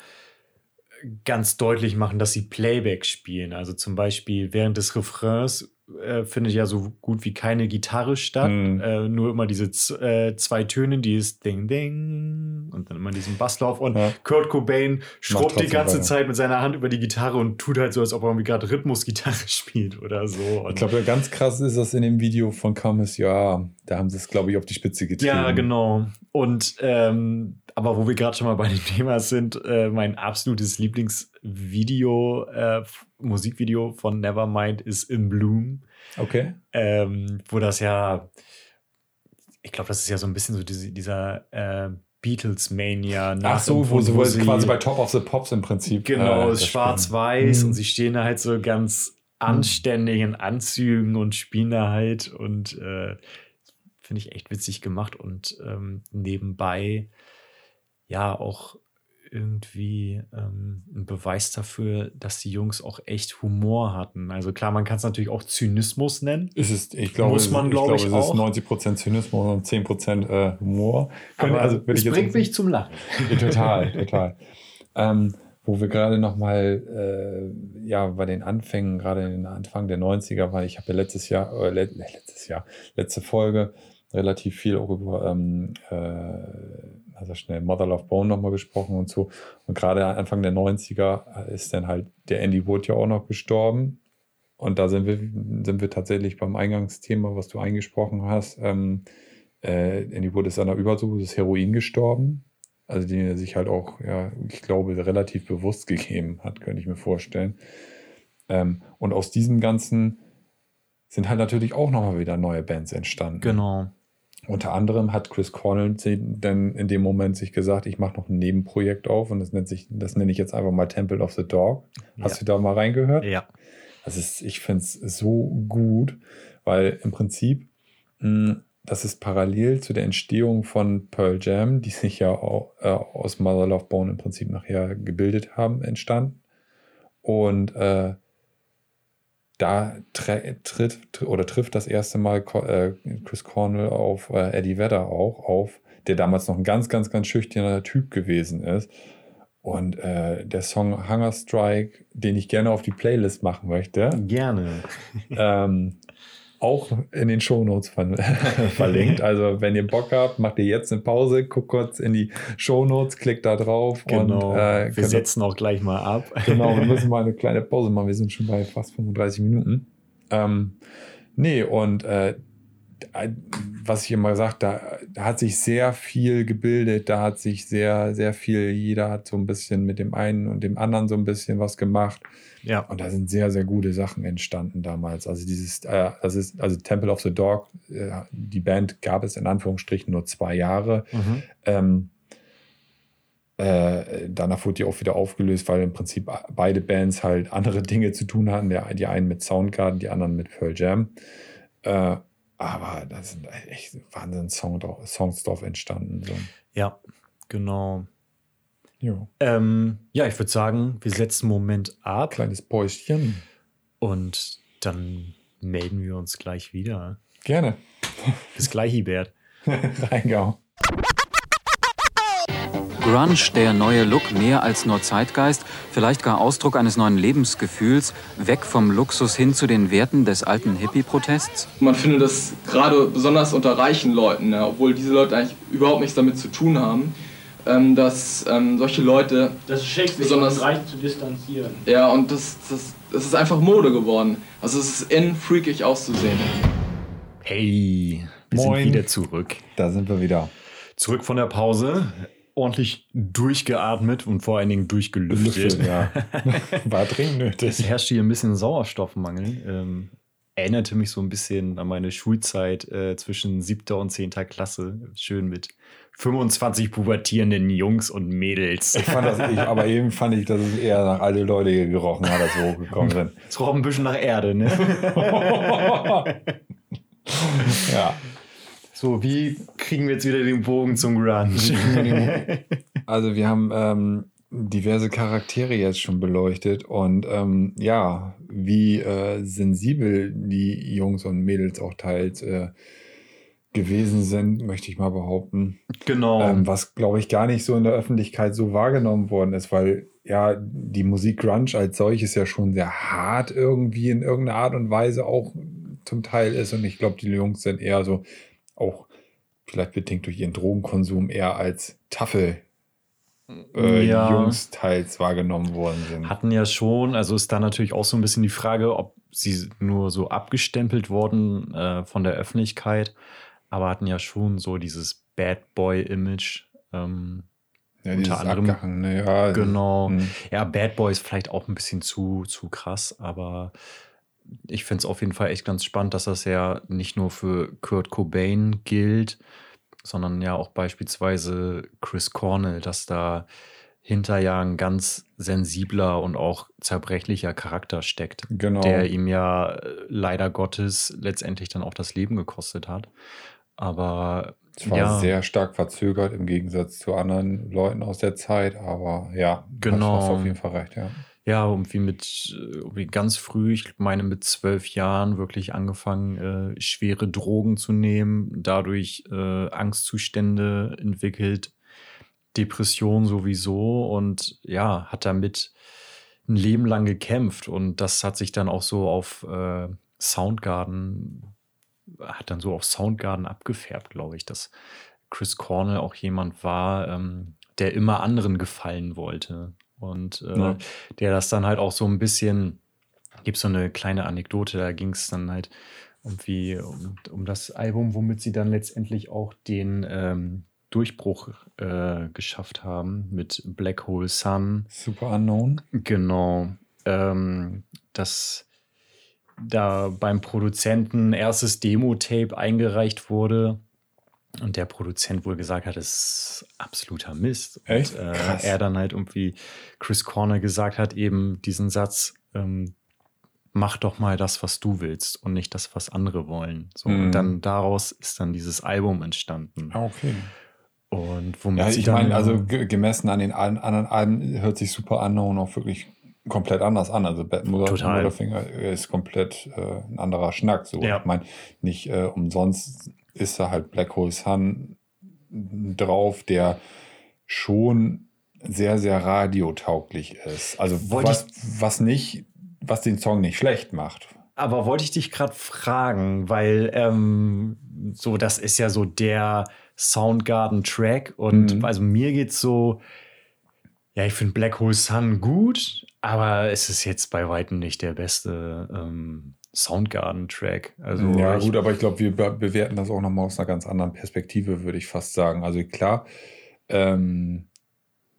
ganz deutlich machen, dass sie Playback spielen. Also zum Beispiel während des Refrains äh, findet ja so gut wie keine Gitarre statt. Mhm. Äh, nur immer diese äh, zwei Töne, die ist Ding Ding und dann immer diesen Basslauf. Und ja. Kurt Cobain schrubbt die ganze weiter. Zeit mit seiner Hand über die Gitarre und tut halt so, als ob er irgendwie gerade Rhythmusgitarre spielt oder so. Und ich glaube, ganz krass ist das in dem Video von Kames Ja. Da haben sie es, glaube ich, auf die Spitze getrieben. Ja, genau. Und ähm, aber wo wir gerade schon mal bei dem Thema sind, äh, mein absolutes Lieblingsvideo, äh, Musikvideo von Nevermind ist In Bloom. Okay. Ähm, wo das ja, ich glaube, das ist ja so ein bisschen so diese, dieser äh, Beatles-Mania. Ach so, wo, sie, wo sie quasi bei Top of the Pops im Prinzip. Genau, äh, ist schwarz-weiß mhm. und sie stehen da halt so ganz anständig in Anzügen und spielen da halt und äh, finde ich echt witzig gemacht und ähm, nebenbei ja auch irgendwie ähm, ein Beweis dafür, dass die Jungs auch echt Humor hatten. Also klar, man kann es natürlich auch Zynismus nennen. Ist es, ich glaube, Muss man, glaube ich, glaub, es ist 90% Zynismus und 10% äh, Humor. Können, also, es bringt mich zum Lachen. total, total. ähm, wo wir gerade noch mal äh, ja bei den Anfängen, gerade in den Anfang der 90er, weil ich habe ja letztes Jahr, äh, letztes Jahr, letzte Folge relativ viel auch über ähm, äh, also schnell Mother Love Bone nochmal gesprochen und so. Und gerade Anfang der 90er ist dann halt der Andy Wood ja auch noch gestorben. Und da sind wir, sind wir tatsächlich beim Eingangsthema, was du eingesprochen hast. Ähm, äh, Andy Wood ist an einer Überdosis Heroin gestorben. Also den er sich halt auch, ja, ich glaube, relativ bewusst gegeben hat, könnte ich mir vorstellen. Ähm, und aus diesem Ganzen sind halt natürlich auch nochmal wieder neue Bands entstanden. Genau. Unter anderem hat Chris Cornell dann in dem Moment sich gesagt, ich mache noch ein Nebenprojekt auf und das nennt sich, das nenne ich jetzt einfach mal Temple of the Dog. Hast ja. du da mal reingehört? Ja. Das ist, ich finde es so gut, weil im Prinzip, mh, hm, das ist parallel zu der Entstehung von Pearl Jam, die sich ja auch, äh, aus Mother Love Bone im Prinzip nachher gebildet haben, entstanden. Und äh, da tritt oder trifft das erste Mal äh, Chris Cornell auf äh, Eddie Vedder auch auf, der damals noch ein ganz, ganz, ganz schüchterner Typ gewesen ist. Und äh, der Song Hunger Strike, den ich gerne auf die Playlist machen möchte. Gerne. ähm, auch in den Shownotes ver verlinkt. Also wenn ihr Bock habt, macht ihr jetzt eine Pause, guckt kurz in die Shownotes, klickt da drauf. Genau. Und, äh, wir setzen auch gleich mal ab. Genau, wir müssen mal eine kleine Pause machen. Wir sind schon bei fast 35 Minuten. Ähm, nee, und äh, was ich immer gesagt, da, da hat sich sehr viel gebildet, da hat sich sehr, sehr viel, jeder hat so ein bisschen mit dem einen und dem anderen so ein bisschen was gemacht. Ja. Und da sind sehr, sehr gute Sachen entstanden damals. Also dieses, äh, das ist, also Temple of the Dog, äh, die Band gab es in Anführungsstrichen nur zwei Jahre. Mhm. Ähm, äh, danach wurde die auch wieder aufgelöst, weil im Prinzip beide Bands halt andere Dinge zu tun hatten. Der, die einen mit Soundgarden, die anderen mit Pearl Jam. Äh, aber da sind echt Wahnsinn-Songs drauf entstanden. So. Ja, genau. Ähm, ja, ich würde sagen, wir setzen einen Moment ab. Kleines Päuschen. Und dann melden wir uns gleich wieder. Gerne. Bis gleich, Hibert. Reingehauen. Grunge, der neue Look, mehr als nur Zeitgeist, vielleicht gar Ausdruck eines neuen Lebensgefühls, weg vom Luxus hin zu den Werten des alten Hippie-Protests? Man findet das gerade besonders unter reichen Leuten, ja, obwohl diese Leute eigentlich überhaupt nichts damit zu tun haben, ähm, dass ähm, solche Leute das schickt sich besonders reich zu distanzieren. Ja, und das, das, das ist einfach Mode geworden. Also es ist in freakig auszusehen. Hey, wir Moin. sind wieder zurück. Da sind wir wieder. Zurück von der Pause. Ordentlich durchgeatmet und vor allen Dingen durchgelüftet. Lüftet, ja. War dringend nötig. Es herrscht hier ein bisschen Sauerstoffmangel. Ähm, erinnerte mich so ein bisschen an meine Schulzeit äh, zwischen siebter und zehnter Klasse. Schön mit 25 pubertierenden Jungs und Mädels. Ich fand das, ich, aber eben fand ich, dass es eher nach alte Leute gerochen hat, als wir hochgekommen sind. Es roch ein bisschen nach Erde, ne? ja. So, wie kriegen wir jetzt wieder den Bogen zum Grunge? Also wir haben ähm, diverse Charaktere jetzt schon beleuchtet und ähm, ja, wie äh, sensibel die Jungs und Mädels auch teils äh, gewesen sind, möchte ich mal behaupten. genau. Ähm, was, glaube ich, gar nicht so in der Öffentlichkeit so wahrgenommen worden ist, weil ja, die Musik Grunge als solches ja schon sehr hart irgendwie in irgendeiner Art und Weise auch zum Teil ist. Und ich glaube, die Jungs sind eher so, auch vielleicht bedingt durch ihren Drogenkonsum, eher als Tafel äh, Ja. Jungs teils wahrgenommen worden sind. hatten ja schon, also ist da natürlich auch so ein bisschen die Frage, ob sie nur so abgestempelt wurden äh, von der Öffentlichkeit, aber hatten ja schon so dieses Bad Boy-Image. Ähm, ja, unter anderem- abgehangene, ja. genau. Mhm. Ja, Bad Boy ist vielleicht auch ein bisschen zu, zu krass, aber ich finde es auf jeden Fall echt ganz spannend, dass das ja nicht nur für Kurt Cobain gilt, sondern ja auch beispielsweise Chris Cornell, dass da hinter ja ein ganz sensibler und auch zerbrechlicher Charakter steckt, Genau. der ihm ja äh, leider Gottes letztendlich dann auch das Leben gekostet hat. Aber Zwar ja, sehr stark verzögert im Gegensatz zu anderen Leuten aus der Zeit, aber ja, Genau. hast auf jeden Fall recht, ja. Ja, irgendwie mit, irgendwie ganz früh, ich meine mit zwölf Jahren wirklich angefangen, äh, schwere Drogen zu nehmen, dadurch äh, Angstzustände entwickelt, Depression sowieso und ja, hat damit ein Leben lang gekämpft und das hat sich dann auch so auf äh, Soundgarden, hat dann so auf Soundgarden abgefärbt, glaube ich, dass Chris Cornell auch jemand war, ähm, der immer anderen gefallen wollte und äh, Ja. der das dann halt auch so ein bisschen, gibt so eine kleine Anekdote, da ging es dann halt irgendwie um, um das Album, womit sie dann letztendlich auch den ähm, Durchbruch äh, geschafft haben mit Black Hole Sun. Super Unknown. Genau. Ähm, dass da beim Produzenten erstes Demo-Tape eingereicht wurde und der Produzent wohl gesagt hat, es ist absoluter Mist. Echt? Und äh, er dann halt irgendwie Chris Corner gesagt hat, eben diesen Satz, ähm, mach doch mal das, was du willst und nicht das, was andere wollen. So, Mhm. Und dann daraus ist dann dieses Album entstanden. Ah, okay. Und womit Ja, ich meine, also ge- gemessen an den an- anderen Alben hört sich Super Unknown auch wirklich komplett anders an. Also. Motherfinger ist komplett äh, ein anderer Schnack. So. Ja. Ich meine, nicht äh, umsonst ist da halt Black Hole Sun drauf, der schon sehr, sehr radiotauglich ist. Also was, was nicht, was den Song nicht schlecht macht. Aber wollte ich dich gerade fragen, weil ähm, so, das ist ja so der Soundgarden-Track und Mhm. also mir geht's so, ja, ich finde Black Hole Sun gut, aber es ist jetzt bei weitem nicht der beste ähm, Soundgarden-Track. Also ja, gut, aber ich glaube, wir be bewerten das auch nochmal aus einer ganz anderen Perspektive, würde ich fast sagen. Also klar, ähm,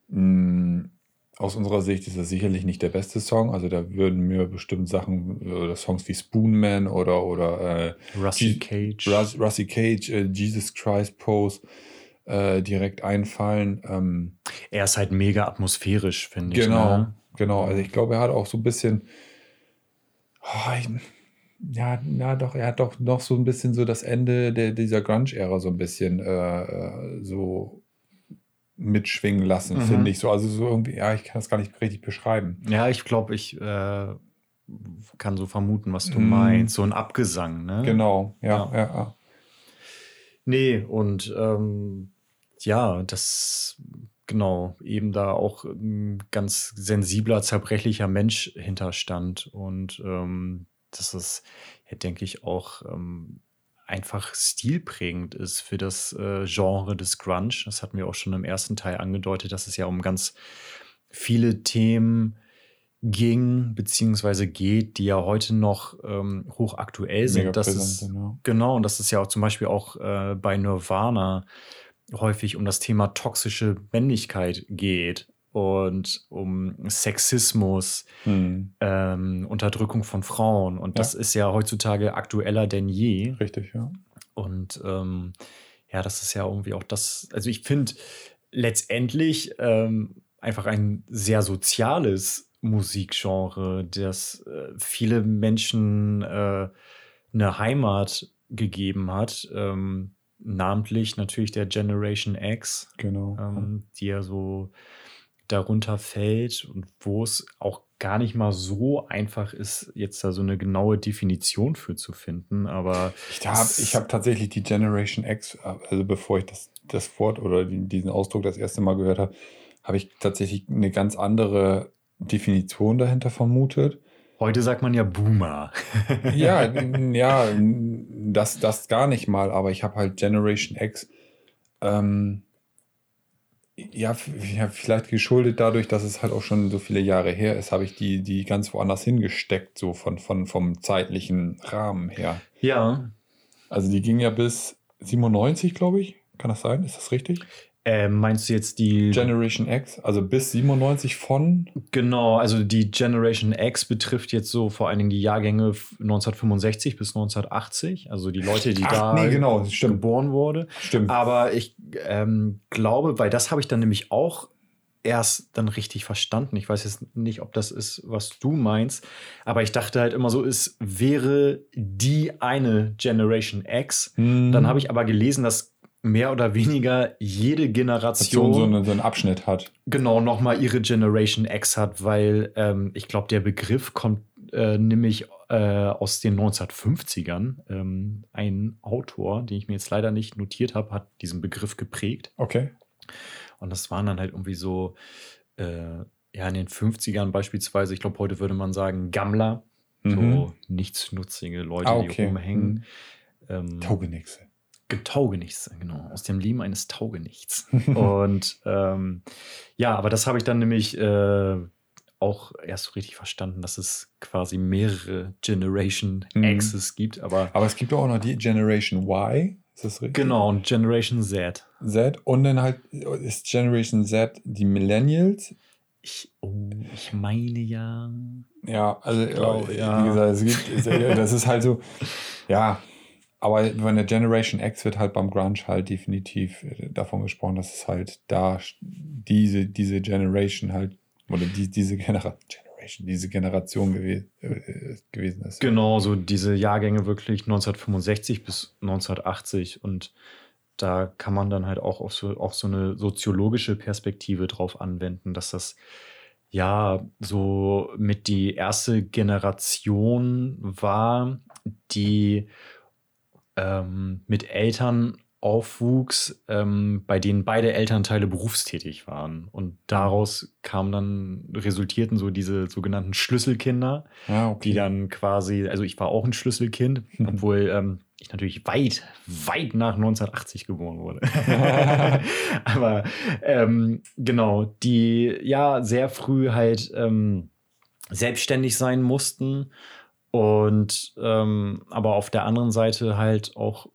mh, aus unserer Sicht ist das sicherlich nicht der beste Song. Also da würden mir bestimmt Sachen oder Songs wie Spoonman oder oder äh, Rusty Cage. Rus Rusty Cage, äh, Jesus Christ Pose äh, direkt einfallen. Ähm, er ist halt mega atmosphärisch, finde ich. Genau, Ne? Genau. Also ich glaube, er hat auch so ein bisschen, oh, ich, ja, na doch, er hat doch noch so ein bisschen so das Ende der, dieser Grunge-Ära so ein bisschen äh, äh, so mitschwingen lassen, Mhm. finde ich so. Also so irgendwie, ja, ich kann das gar nicht richtig beschreiben. Ja, ich glaube, ich äh, kann so vermuten, was du Mm. meinst. So ein Abgesang, ne? Genau, ja, Ja. ja, ja. Nee, und ähm, ja, das genau, eben da auch ein ganz sensibler, zerbrechlicher Mensch hinterstand. Und ähm, dass es, ja, denke ich, auch ähm, einfach stilprägend ist für das äh, Genre des Grunge. Das hatten wir auch schon im ersten Teil angedeutet, dass es ja um ganz viele Themen ging, beziehungsweise geht, die ja heute noch ähm, hochaktuell sind. Mega Das präsent ist, ja. Genau, und das ist ja auch zum Beispiel auch äh, bei Nirvana häufig um das Thema toxische Männlichkeit geht und um Sexismus, Hm, ähm, Unterdrückung von Frauen. Und das Ja. ist ja heutzutage aktueller denn je. richtig, ja. Und ähm, ja, das ist ja irgendwie auch das, also ich finde letztendlich ähm, einfach ein sehr soziales Musikgenre, das äh, viele Menschen äh, eine Heimat gegeben hat. Ähm, namentlich natürlich der Generation X, Genau. ähm, die ja so darunter fällt und wo es auch gar nicht mal so einfach ist, jetzt da so eine genaue Definition für zu finden. Aber Ich habe hab tatsächlich die Generation X, also bevor ich das, das Wort oder die, diesen Ausdruck das erste Mal gehört habe, habe ich tatsächlich eine ganz andere Definition dahinter vermutet. Heute sagt man ja Boomer. Ja, ja, das, das gar nicht mal, aber ich habe halt Generation X, ähm, ja, vielleicht geschuldet dadurch, dass es halt auch schon so viele Jahre her ist, habe ich die, die ganz woanders hingesteckt, so von, von, vom zeitlichen Rahmen her. ja. Also die ging ja bis 97, glaube ich. Kann das sein? Ist das richtig? Äh, meinst du jetzt die. Generation X, also bis 97 von. genau, also die Generation X betrifft jetzt so vor allen Dingen die Jahrgänge f- 1965 bis 1980. Also die Leute, die Ach, da nee, genau, geboren wurde. Stimmt. Aber ich ähm, glaube, weil das habe ich dann nämlich auch erst dann richtig verstanden. Ich weiß jetzt nicht, ob das ist, was du meinst, aber ich dachte halt immer so, es wäre die eine Generation X. Hm. Dann habe ich aber gelesen, dass mehr oder weniger jede Generation so, eine, so einen Abschnitt hat. genau nochmal ihre Generation X hat, weil ähm, ich glaube, der Begriff kommt äh, nämlich äh, aus den 1950ern. Ähm, ein Autor, den ich mir jetzt leider nicht notiert habe, hat diesen Begriff geprägt. Okay. Und das waren dann halt irgendwie so, äh, ja, in den 50ern beispielsweise, ich glaube, heute würde man sagen, Gammler, Mhm. so nichtsnutzige Leute, Ah, die okay. rumhängen. Ähm, Taugenichtse. Taugenichts, genau, aus dem Leben eines Taugenichts. Und ähm, ja, aber das habe ich dann nämlich äh, auch erst so richtig verstanden, dass es quasi mehrere Generation Mhm. X's gibt. Aber Aber es gibt auch noch die Generation Y. Ist das richtig? genau, und Generation Z. Z. Und dann halt ist Generation Z die Millennials. Ich, oh, ich meine ja. Ja, also glaube, äh, ja. wie gesagt, es gibt, das ist halt so, ja, aber von der Generation X wird halt beim Grunge halt definitiv äh, davon gesprochen, dass es halt da diese, diese Generation halt, oder die, diese Genera Generation, diese Generation gewe äh, gewesen ist. Genau, so diese Jahrgänge wirklich 1965 bis 1980 und da kann man dann halt auch auf so, auch so eine soziologische Perspektive drauf anwenden, dass das ja so mit die erste Generation war, die ähm, mit Eltern aufwuchs, ähm, bei denen beide Elternteile berufstätig waren. Und daraus kamen dann, resultierten so diese sogenannten Schlüsselkinder, Ja, okay. die dann quasi, also ich war auch ein Schlüsselkind, Mhm. obwohl ähm, ich natürlich weit, weit nach 1980 geboren wurde. Aber ähm, genau, die ja sehr früh halt ähm, selbstständig sein mussten und ähm, aber auf der anderen Seite halt auch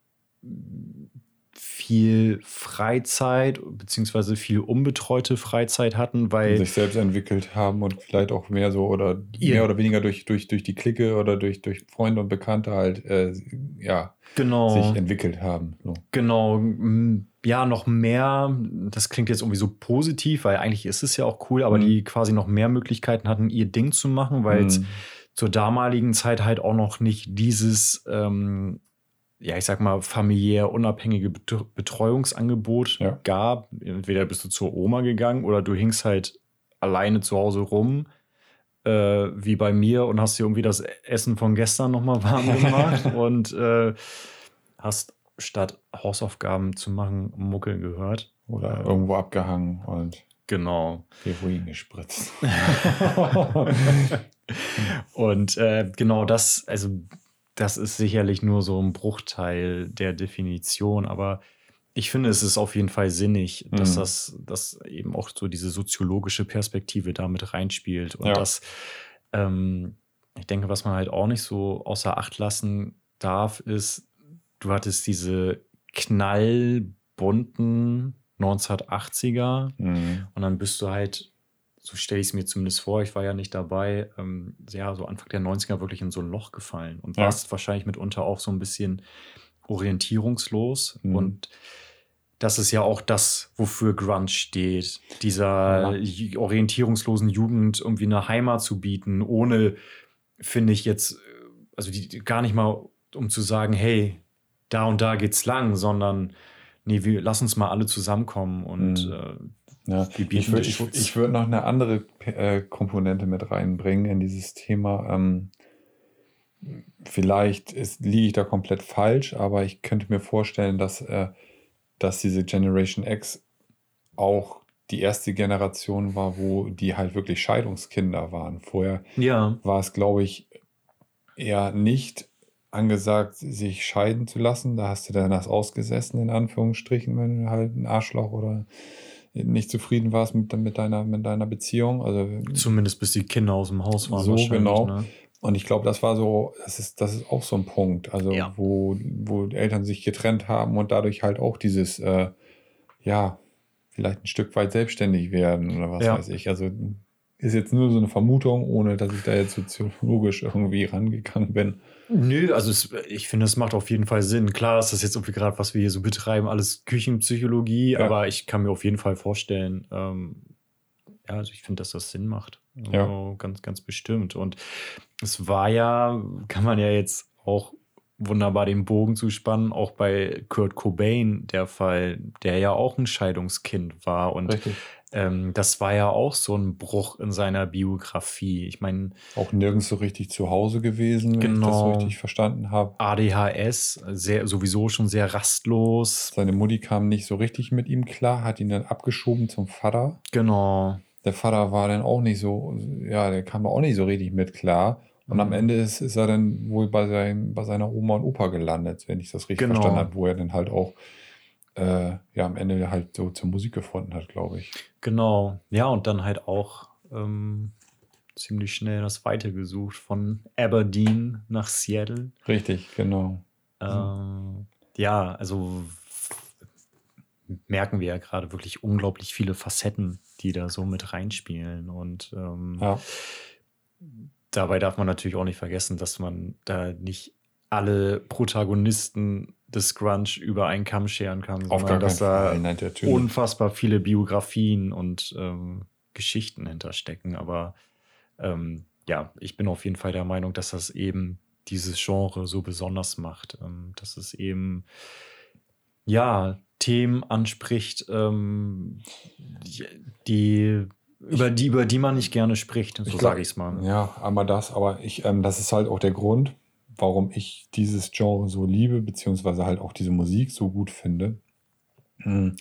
viel Freizeit beziehungsweise viel unbetreute Freizeit hatten, weil sich selbst entwickelt haben und vielleicht auch mehr so oder Ihr- mehr oder weniger durch, durch, durch die Clique oder durch, durch Freunde und Bekannte halt äh, ja, genau sich entwickelt haben. So. Genau, ja, noch mehr, das klingt jetzt irgendwie so positiv, weil eigentlich ist es ja auch cool, aber Mhm. die quasi noch mehr Möglichkeiten hatten, ihr Ding zu machen, weil es Mhm. Zur damaligen Zeit halt auch noch nicht dieses, ähm, ja, ich sag mal, familiär unabhängige Bet- Betreuungsangebot Ja. gab. Entweder bist du zur Oma gegangen oder du hingst halt alleine zu Hause rum, äh, wie bei mir, und hast dir irgendwie das Essen von gestern nochmal warm gemacht und äh, hast statt Hausaufgaben zu machen, Muckeln gehört. Oder irgendwo abgehangen und Genau. Heroin gespritzt. Und äh, genau das, also das ist sicherlich nur so ein Bruchteil der Definition, aber ich finde, es ist auf jeden Fall sinnig, dass Mhm. das, dass eben auch so diese soziologische Perspektive damit reinspielt und Ja. das, ähm, ich denke, was man halt auch nicht so außer Acht lassen darf, ist, du hattest diese knallbunten 1980er Mhm. und dann bist du halt, so stelle ich es mir zumindest vor, ich war ja nicht dabei, ähm, ja, so Anfang der 90er wirklich in so ein Loch gefallen und Ja. warst wahrscheinlich mitunter auch so ein bisschen orientierungslos. Mhm. Und das ist ja auch das, wofür Grunge steht. Dieser ju- orientierungslosen Jugend irgendwie eine Heimat zu bieten, ohne, finde ich jetzt, also die- gar nicht mal, um zu sagen, hey, da und da geht's lang, sondern nee, wir lass uns mal alle zusammenkommen und Mhm. äh, Ja, ich würde dir ich, ich würd noch eine andere äh, Komponente mit reinbringen in dieses Thema. Ähm, vielleicht ist, liege ich da komplett falsch, aber ich könnte mir vorstellen, dass, äh, dass diese Generation X auch die erste Generation war, wo die halt wirklich Scheidungskinder waren. Vorher ja, war es, glaube ich, eher nicht angesagt, sich scheiden zu lassen. Da hast du dann das ausgesessen, in Anführungsstrichen, wenn du halt ein Arschloch oder nicht zufrieden warst mit, mit, deiner, mit deiner Beziehung. Also, zumindest bis die Kinder aus dem Haus waren. So, genau. Ne? und ich glaube, das war so, das ist, das ist auch so ein Punkt, also Ja. wo, wo Eltern sich getrennt haben und dadurch halt auch dieses, äh, ja, vielleicht ein Stück weit selbstständig werden oder was Ja. weiß ich. Also ist jetzt nur so eine Vermutung, ohne dass ich da jetzt soziologisch irgendwie rangegangen bin. Nö, also es, ich finde, es macht auf jeden Fall Sinn. Klar ist das jetzt irgendwie gerade, was wir hier so betreiben, alles Küchenpsychologie, Ja. aber ich kann mir auf jeden Fall vorstellen, ähm, ja, also ich finde, dass das Sinn macht. Ja. Also ganz, ganz bestimmt. Und es war ja, kann man ja jetzt auch wunderbar den Bogen zu spannen, auch bei Kurt Cobain der Fall, der ja auch ein Scheidungskind war. Und Richtig. Ähm, das war ja auch so ein Bruch in seiner Biografie. Ich meine, Auch nirgends so richtig zu Hause gewesen, wenn ich das so Genau. richtig verstanden habe. ADHS, sehr, sowieso schon sehr rastlos. Seine Mutti kam nicht so richtig mit ihm klar, hat ihn dann abgeschoben zum Vater. Genau. Der Vater war dann auch nicht so, ja, der kam auch nicht so richtig mit klar. Und am Mhm. Ende ist, ist er dann wohl bei, sein, bei seiner Oma und Opa gelandet, wenn ich das richtig Genau. verstanden habe, wo er dann halt auch äh, ja, am Ende halt so zur Musik gefunden hat, glaube ich. Genau. Ja, und dann halt auch ähm, ziemlich schnell das Weite gesucht von Aberdeen nach Seattle. Richtig, genau. Ähm, ja, also merken wir ja gerade wirklich unglaublich viele Facetten, die da so mit reinspielen. Und ähm, Ja, dabei darf man natürlich auch nicht vergessen, dass man da nicht alle Protagonisten des Grunge über einen Kamm scheren kann, auf sondern dass da. Nein, unfassbar viele Biografien und ähm, Geschichten hinterstecken. Aber ähm, ja, ich bin auf jeden Fall der Meinung, dass das eben dieses Genre so besonders macht. Ähm, dass es eben ja Themen anspricht, ähm, die, die über die über die man nicht gerne spricht. So sage ich es mal. Ja, einmal das, aber ich, ähm, das ist halt auch der Grund, warum ich dieses Genre so liebe, beziehungsweise halt auch diese Musik so gut finde. Hm.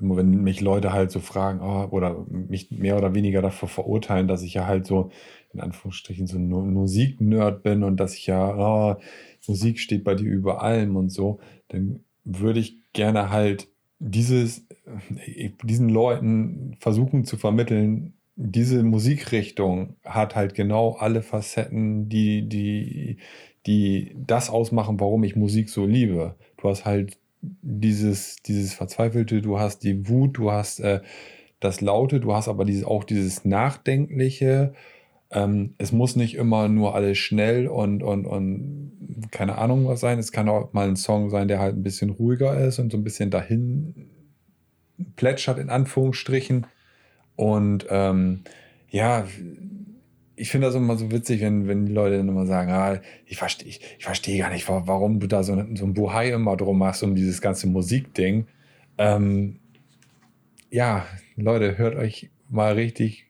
Immer wenn mich Leute halt so fragen oh, oder mich mehr oder weniger dafür verurteilen, dass ich ja halt so in Anführungsstrichen so ein Musiknerd bin und dass ich ja, oh, Musik steht bei dir über allem und so, dann würde ich gerne halt dieses, äh, diesen Leuten versuchen zu vermitteln, diese Musikrichtung hat halt genau alle Facetten, die, die, die das ausmachen, warum ich Musik so liebe. Du hast halt dieses, dieses Verzweifelte, du hast die Wut, du hast äh, das Laute, du hast aber dieses, auch dieses Nachdenkliche. Ähm, es muss nicht immer nur alles schnell und, und, und keine Ahnung was sein. Es kann auch mal ein Song sein, der halt ein bisschen ruhiger ist und so ein bisschen dahin plätschert, in Anführungsstrichen. Und ähm, ja, ich finde das immer so witzig, wenn, wenn die Leute dann immer sagen, ah, ich verstehe ich, ich versteh gar nicht, warum du da so, so ein Buhai immer drum machst, um dieses ganze Musikding. Ähm, ja, Leute, hört euch mal richtig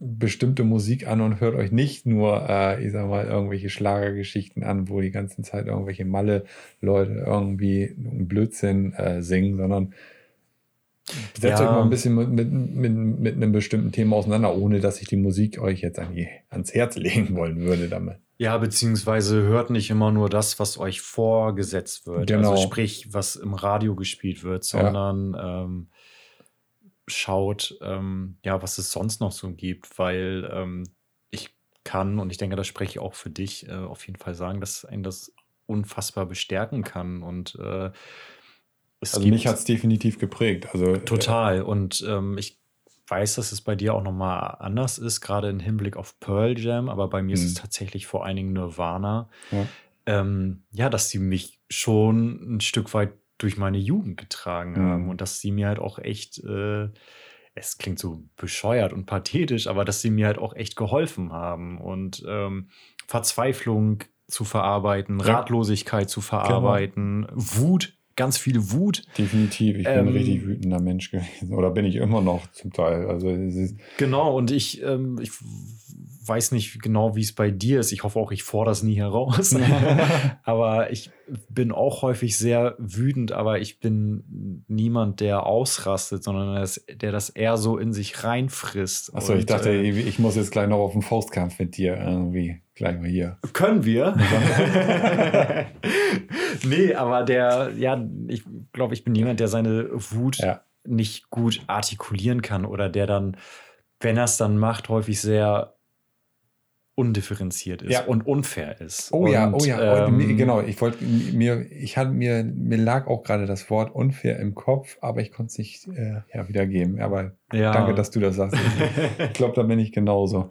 bestimmte Musik an und hört euch nicht nur, äh, ich sag mal, irgendwelche Schlagergeschichten an, wo die ganze Zeit irgendwelche Malle-Leute irgendwie einen Blödsinn äh, singen, sondern Setzt ja. euch mal ein bisschen mit, mit, mit, mit, einem bestimmten Thema auseinander, ohne dass ich die Musik euch jetzt an die, ans Herz legen wollen würde damit. Ja, beziehungsweise hört nicht immer nur das, was euch vorgesetzt wird. Genau. Also sprich, was im Radio gespielt wird, sondern ja. ähm, schaut, ähm, ja, was es sonst noch so gibt, weil ähm, ich kann, und ich denke, das spreche ich auch für dich, äh, auf jeden Fall sagen, dass einen das unfassbar bestärken kann und äh, es also mich hat es definitiv geprägt. Also, äh, total. Und ähm, ich weiß, dass es bei dir auch nochmal anders ist, gerade im Hinblick auf Pearl Jam, aber bei mir mhm. ist es mhm. tatsächlich vor allen Dingen Nirvana. Ja. Ähm, ja, dass sie mich schon ein Stück weit durch meine Jugend getragen mhm. haben und dass sie mir halt auch echt, äh, es klingt so bescheuert und pathetisch, aber dass sie mir halt auch echt geholfen haben und ähm, Verzweiflung zu verarbeiten, Ratlosigkeit zu genau. verarbeiten, genau. Wut ganz viel Wut. Definitiv, ich bin ähm, ein richtig wütender Mensch gewesen. Oder bin ich immer noch zum Teil. Also genau, und ich, ähm, ich weiß nicht genau, wie es bei dir ist. Ich hoffe auch, ich fordere das nie heraus. aber ich bin auch häufig sehr wütend, aber ich bin niemand, der ausrastet, sondern der das eher so in sich reinfrisst. Achso, ich dachte, äh, ich muss jetzt gleich noch auf den Faustkampf mit dir irgendwie. Gleich mal hier. Können wir? nee, aber der, ja, ich glaube, ich bin jemand, der seine Wut ja. nicht gut artikulieren kann oder der dann, wenn er es dann macht, häufig sehr undifferenziert ist ja. und unfair ist. Oh und, ja, oh ja, oh, ähm, genau. Ich wollte mir, ich hatte mir, mir lag auch gerade das Wort unfair im Kopf, aber ich konnte es nicht äh, ja, wiedergeben. Aber ja. danke, dass du das sagst. ich glaube, da bin ich genauso.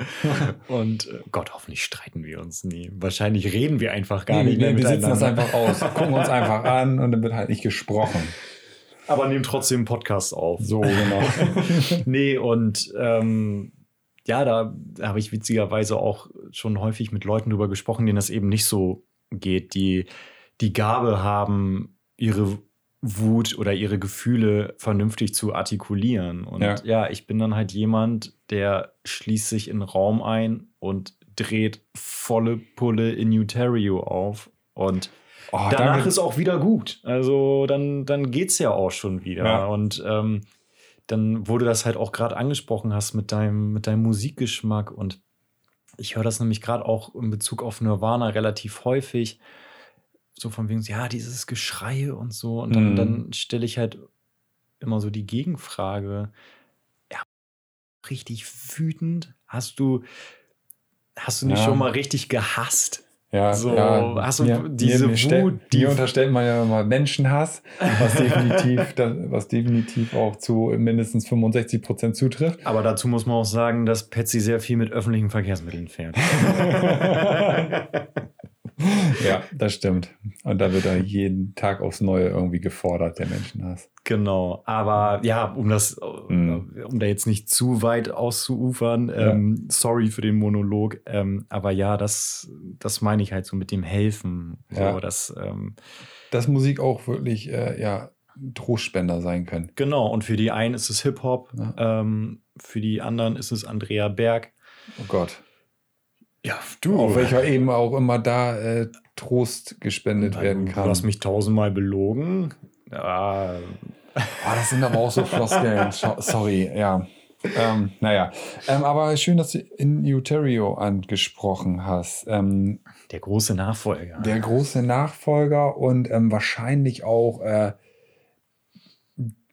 und äh, Gott, hoffentlich streiten wir uns nie. Wahrscheinlich reden wir einfach gar nee, nicht mehr nee, Wir sitzen das einfach aus, gucken uns einfach an und dann wird halt nicht gesprochen. Aber nehmen trotzdem einen Podcast auf. So, genau. nee, und ähm, ja, da habe ich witzigerweise auch schon häufig mit Leuten drüber gesprochen, denen das eben nicht so geht, die die Gabe haben, ihre Wut oder ihre Gefühle vernünftig zu artikulieren. Und ja. ja, ich bin dann halt jemand, der schließt sich in Raum ein und dreht volle Pulle in Newtario auf. Und oh, danach danke. ist auch wieder gut. Also dann, dann geht es ja auch schon wieder. Ja. Und ähm, dann wurde das halt auch gerade angesprochen hast mit deinem, mit deinem Musikgeschmack und ich höre das nämlich gerade auch in Bezug auf Nirvana relativ häufig. So von wegen, ja, dieses Geschrei und so. Und dann, mhm. dann stelle ich halt immer so die Gegenfrage. Ja, richtig wütend? Hast du, hast du nicht ja. schon mal richtig gehasst? Ja, so, ja, hast du mir, diese mir, Wut, die unterstellt man ja immer Menschenhass, was definitiv, was definitiv auch zu mindestens 65 Prozent zutrifft. Aber dazu muss man auch sagen, dass Patsy sehr viel mit öffentlichen Verkehrsmitteln fährt. ja, das stimmt. Und da wird er jeden Tag aufs Neue irgendwie gefordert, der Menschenhass. Genau, aber ja, um das, mhm. um da jetzt nicht zu weit auszuufern, ja. ähm, sorry für den Monolog, ähm, aber ja, das, das meine ich halt so mit dem Helfen. So, ja. dass, ähm, dass Musik auch wirklich, äh, ja, Trostspender sein können. Genau, und für die einen ist es Hip-Hop, ja. Ähm, für die anderen ist es Andrea Berg. Oh Gott. Ja, du. Auf welcher eben auch immer da äh, Trost gespendet werden kann. Du hast mich tausendmal belogen. Ah, das sind aber auch so Floskeln. Sorry, ja. Ähm, naja, ähm, aber schön, dass du in Uterio angesprochen hast. Ähm, der große Nachfolger. der große Nachfolger und ähm, wahrscheinlich auch äh,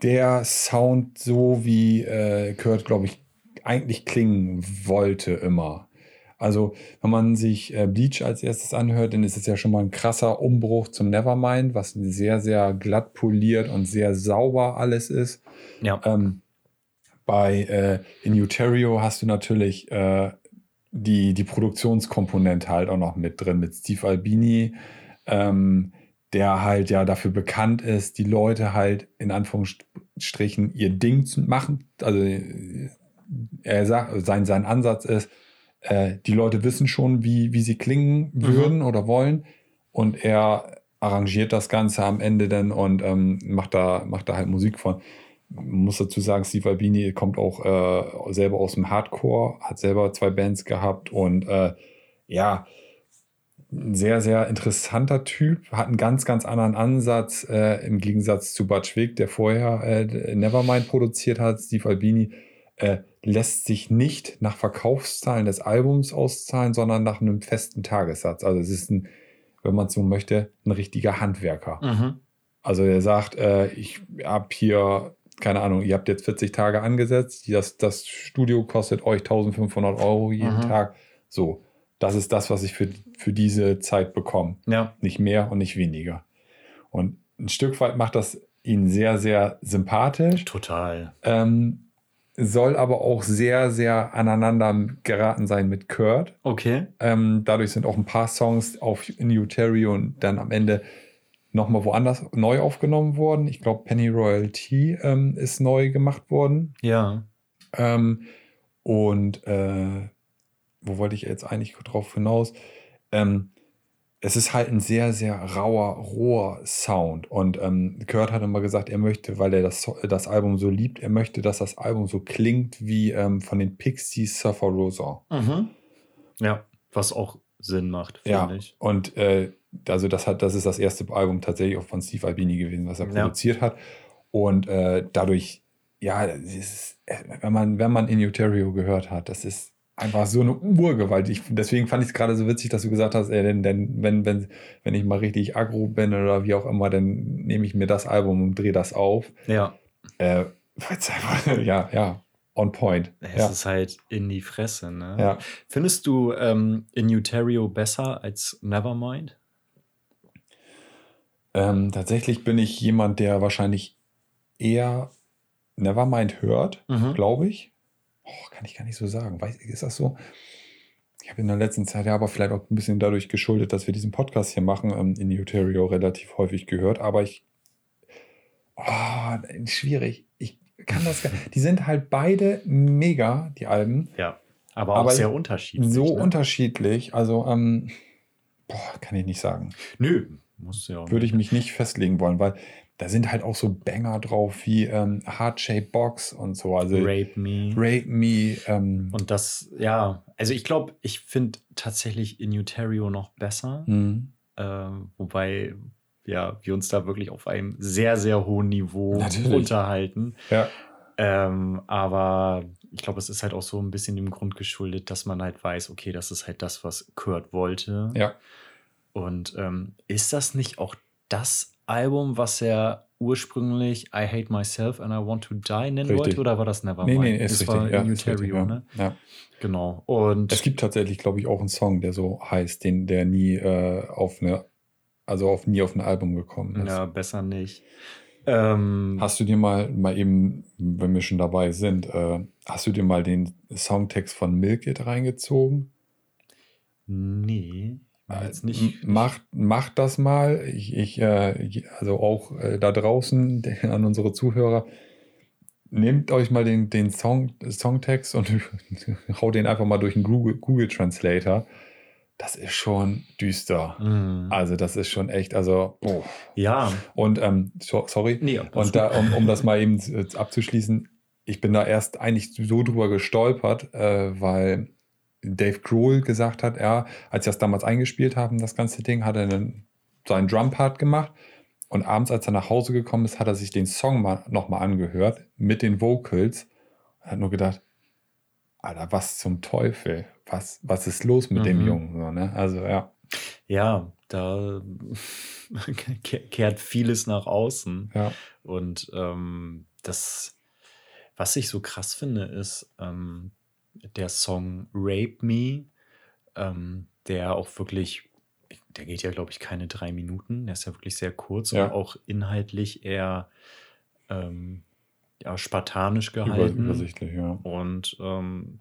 der Sound, so wie äh, Kurt, glaube ich, eigentlich klingen wollte immer. Also, wenn man sich äh, Bleach als erstes anhört, dann ist es ja schon mal ein krasser Umbruch zum Nevermind, was sehr, sehr glatt poliert und sehr sauber alles ist. ja. Ähm, bei äh, in Uterio hast du natürlich äh, die, die Produktionskomponente halt auch noch mit drin, mit Steve Albini, ähm, der halt ja dafür bekannt ist, die Leute halt in Anführungsstrichen ihr Ding zu machen. Also äh, er sagt, sein, sein Ansatz ist, äh, die Leute wissen schon, wie, wie sie klingen würden oder wollen. Und er arrangiert das Ganze am Ende dann und ähm, macht, da, macht da halt Musik von. Man muss dazu sagen, Steve Albini kommt auch äh, selber aus dem Hardcore, hat selber zwei Bands gehabt und äh, ja, ein sehr, sehr interessanter Typ, hat einen ganz, ganz anderen Ansatz äh, im Gegensatz zu Butch Vig, der vorher äh, Nevermind produziert hat. Steve Albini äh, lässt sich nicht nach Verkaufszahlen des Albums auszahlen, sondern nach einem festen Tagessatz. Also es ist ein, wenn man so möchte, ein richtiger Handwerker. Mhm. Also er sagt, äh, ich habe hier, keine Ahnung, ihr habt jetzt 40 Tage angesetzt, das, das Studio kostet euch 1500 Euro jeden Mhm. Tag. So, das ist das, was ich für, für diese Zeit bekomme. Ja. Nicht mehr und nicht weniger. Und ein Stück weit macht das ihn sehr, sehr sympathisch, Total. ähm, soll aber auch sehr, sehr aneinander geraten sein mit Kurt. Okay. Ähm, dadurch sind auch ein paar Songs auf In Uterio und dann am Ende nochmal woanders neu aufgenommen worden. Ich glaube, Penny Royalty ähm, ist neu gemacht worden. Ja. Ähm, und äh, wo wollte ich jetzt eigentlich drauf hinaus? Ähm, es ist halt ein sehr, sehr rauer, roher Sound. Und ähm, Kurt hat immer gesagt, er möchte, weil er das, das Album so liebt, er möchte, dass das Album so klingt wie ähm, von den Pixies Surfer Rosa. Mhm. Ja. Was auch Sinn macht, finde Ja, ich. und äh, also das hat, das ist das erste Album tatsächlich auch von Steve Albini gewesen, was er Ja. produziert hat. Und äh, dadurch, ja, ist, äh, wenn man, wenn man in Uterio gehört hat, das ist einfach so eine Urgewalt. Ich, deswegen fand ich es gerade so witzig, dass du gesagt hast, ey, denn, denn wenn, wenn, wenn ich mal richtig aggro bin oder wie auch immer, dann nehme ich mir das Album und drehe das auf. Ja. Äh, ja, ja, on point. Es Ja, ist halt in die Fresse, ne? ja. Findest du ähm, In Uterio besser als Nevermind? Ähm, tatsächlich bin ich jemand, der wahrscheinlich eher Nevermind hört, Mhm. glaube ich. Oh, kann ich gar nicht so sagen. Weiß, ist das so? Ich habe in der letzten Zeit ja aber vielleicht auch ein bisschen dadurch geschuldet, dass wir diesen Podcast hier machen, ähm, in Uterio relativ häufig gehört. Aber ich. Oh, schwierig. Ich kann das Die sind halt beide mega, die Alben. Ja. Aber auch Aber sehr unterschiedlich. so ne? unterschiedlich. Also, ähm, boah, kann ich nicht sagen. Nö, musst du ja auch würde ich mich nicht festlegen wollen, weil da sind halt auch so Banger drauf wie ähm, Heart Shape Box und so. Also Rape, Rape Me. Me. Ähm, Und das, ja, also ich glaube, ich finde tatsächlich In Uterio noch besser. hm, Ähm, wobei ja, wir uns da wirklich auf einem sehr, sehr hohen Niveau Natürlich. unterhalten. ja, Ähm, aber ich glaube, es ist halt auch so ein bisschen dem Grund geschuldet, dass man halt weiß, okay, das ist halt das, was Kurt wollte. ja. Und ähm, ist das nicht auch das Album, was er ursprünglich I Hate Myself and I Want to Die nennen Richtig. wollte? Oder war das Nevermind? Nee, nee, ist das richtig. war ja, Uterio, ja. ne? ja. Genau. Und Es gibt tatsächlich, glaube ich, auch einen Song, der so heißt, den der nie äh, auf eine, also auf nie auf ein Album gekommen ist. ja, besser nicht. Ähm, Hast du dir mal, mal eben, wenn wir schon dabei sind, äh, hast du dir mal den Songtext von Milk It reingezogen? nee, jetzt nicht. Macht, macht das mal. Ich, ich äh, also auch äh, da draußen an unsere Zuhörer. Nehmt euch mal den, den Song, Songtext und haut den einfach mal durch den Google, Google Translator. Das ist schon düster. Mhm. Also, das ist schon echt, also, oh. ja, Und, ähm, so, sorry. nee, Und da, um, um das mal eben äh, abzuschließen, ich bin da erst eigentlich so drüber gestolpert, äh, weil Dave Grohl gesagt hat, er, als sie das damals eingespielt haben, das ganze Ding, hat er einen, seinen Drumpart gemacht. Und abends, als er nach Hause gekommen ist, hat er sich den Song mal, nochmal angehört mit den Vocals. Er hat nur gedacht, Alter, was zum Teufel? Was, was ist los mit dem Mhm. Jungen? So, ne? Also ja. Ja, da ke- kehrt vieles nach außen. Ja. Und ähm, das, was ich so krass finde, ist ähm, der Song Rape Me, ähm, der auch wirklich, der geht ja, glaube ich, keine drei Minuten. Der ist ja wirklich sehr kurz Ja. und auch inhaltlich eher ähm, ja, spartanisch gehalten. Über, übersichtlich, ja. Und ähm,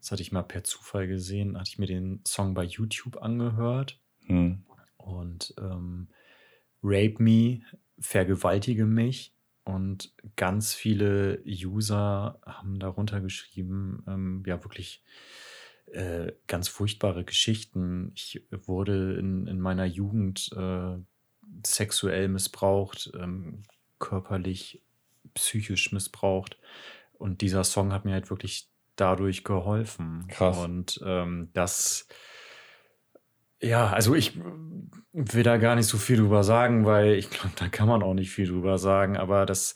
das hatte ich mal per Zufall gesehen, hatte ich mir den Song bei YouTube angehört. Hm. Und ähm, Rape Me, vergewaltige mich. Und ganz viele User haben darunter geschrieben, ähm, ja, wirklich äh, ganz furchtbare Geschichten. Ich wurde in, in meiner Jugend äh, sexuell missbraucht, ähm, körperlich, psychisch missbraucht. Und dieser Song hat mir halt wirklich dadurch geholfen. Krass. Und ähm, das, ja, also ich will da gar nicht so viel drüber sagen, weil ich glaube, da kann man auch nicht viel drüber sagen, aber das,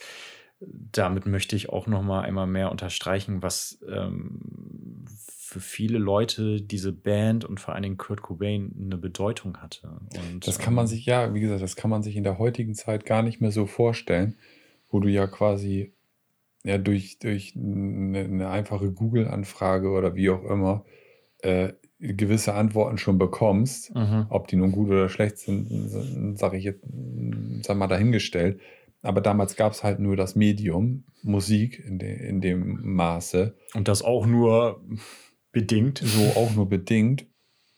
damit möchte ich auch noch mal einmal mehr unterstreichen, was ähm, für viele Leute diese Band und vor allen Dingen Kurt Cobain eine Bedeutung hatte. Und, Das kann man ähm, sich, ja, wie gesagt, das kann man sich in der heutigen Zeit gar nicht mehr so vorstellen, wo du ja quasi ja durch, durch eine, eine einfache Google-Anfrage oder wie auch immer äh, gewisse Antworten schon bekommst. Mhm. Ob die nun gut oder schlecht sind, sage ich jetzt, sag mal dahingestellt. Aber damals gab es halt nur das Medium Musik in, de, in dem Maße. Und das auch nur bedingt. so auch nur bedingt.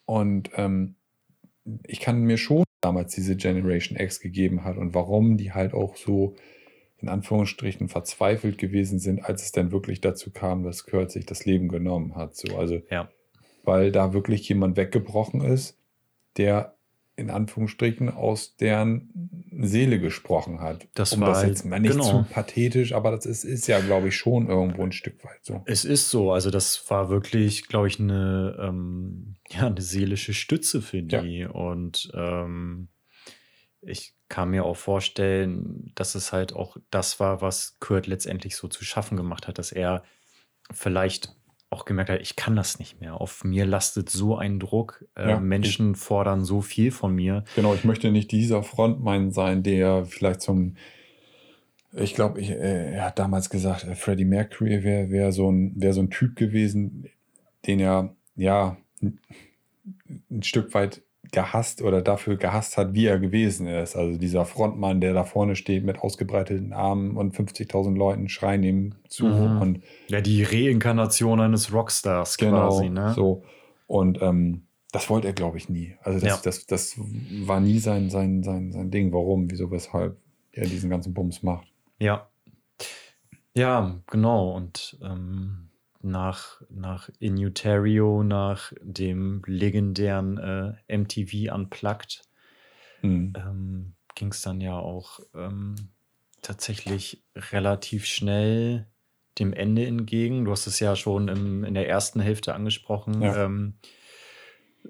Und ähm, ich kann mir schon damals diese Generation X gegeben hat und warum die halt auch so in Anführungsstrichen verzweifelt gewesen sind, als es dann wirklich dazu kam, dass Kurt sich das Leben genommen hat. So, also, Ja. Weil da wirklich jemand weggebrochen ist, der in Anführungsstrichen aus deren Seele gesprochen hat. Das um war das jetzt mal nicht genau. zu pathetisch, aber das ist, ist ja, glaube ich, schon irgendwo ein Stück weit so. Es ist so, also das war wirklich, glaube ich, eine, ähm, ja, eine seelische Stütze für Ja. die. Und ähm, ich kann mir auch vorstellen, dass es halt auch das war, was Kurt letztendlich so zu schaffen gemacht hat, dass er vielleicht auch gemerkt hat, ich kann das nicht mehr. Auf mir lastet so ein Druck. Äh, Ja. Menschen fordern so viel von mir. Genau, ich möchte nicht dieser Frontmann sein, der vielleicht zum, ich glaube, ich, äh, er hat damals gesagt, äh, Freddie Mercury wäre wär so, ein, wär so ein Typ gewesen, den er, ja, ein Stück weit gehasst oder dafür gehasst hat, wie er gewesen ist. Also dieser Frontmann, der da vorne steht mit ausgebreiteten Armen und 50.000 Leuten schreien ihm zu Mhm. und Ja, die Reinkarnation eines Rockstars Genau, quasi, ne? so. Und ähm, das wollte er, glaube ich, nie. Also das, Ja. das, das war nie sein, sein, sein, sein Ding. Warum, wieso, weshalb er diesen ganzen Bums macht. Ja. Ja, genau. Und ähm, nach, nach Inutario, nach dem legendären äh, MTV Unplugged, Hm. ähm, ging es dann ja auch ähm, tatsächlich relativ schnell dem Ende entgegen. Du hast es ja schon im, in der ersten Hälfte angesprochen. Ja. Ähm,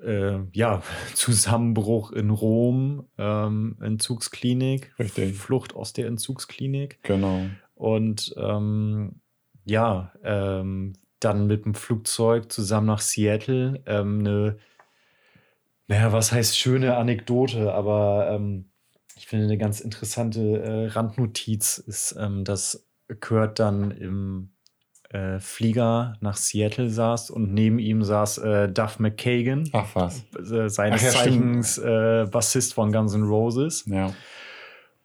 äh, ja, Zusammenbruch in Rom, ähm, Entzugsklinik, Richtig. Flucht aus der Entzugsklinik. Genau. Und ähm, ja, ähm, dann mit dem Flugzeug zusammen nach Seattle. Ähm, eine, naja, was heißt schöne Anekdote, aber ähm, ich finde eine ganz interessante äh, Randnotiz ist, ähm, dass Kurt dann im äh, Flieger nach Seattle saß und neben ihm saß äh, Duff McKagan, Ach was. äh, seines Ach ja, Zeichens äh, Bassist von Guns N' Roses. Ja.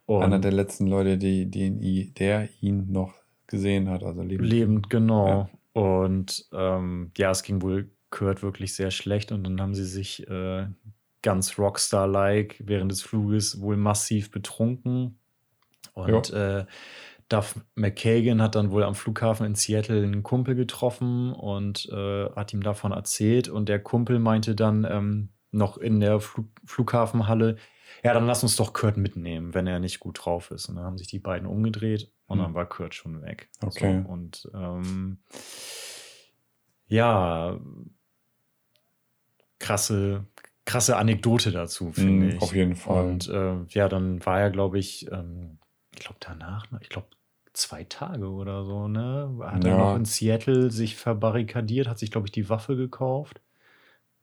Und Einer der letzten Leute, die, die, der ihn noch gesehen hat. Also lebend. Lebend, genau. Und ähm, ja, es ging wohl Kurt wirklich sehr schlecht und dann haben sie sich äh, ganz Rockstar-like während des Fluges wohl massiv betrunken. Und äh, Duff McKagan hat dann wohl am Flughafen in Seattle einen Kumpel getroffen und äh, hat ihm davon erzählt. Und der Kumpel meinte dann ähm, noch in der Flug Flughafenhalle, ja, dann lass uns doch Kurt mitnehmen, wenn er nicht gut drauf ist. Und dann haben sich die beiden umgedreht und Hm. dann war Kurt schon weg. Okay. So, und ähm, ja, krasse, krasse Anekdote dazu, finde Mhm, ich. auf jeden Fall. Und äh, ja, dann war er, glaube ich, ähm, ich glaube danach, ich glaube zwei Tage oder so, ne? Hat er Ja. noch in Seattle sich verbarrikadiert, hat sich, glaube ich, die Waffe gekauft.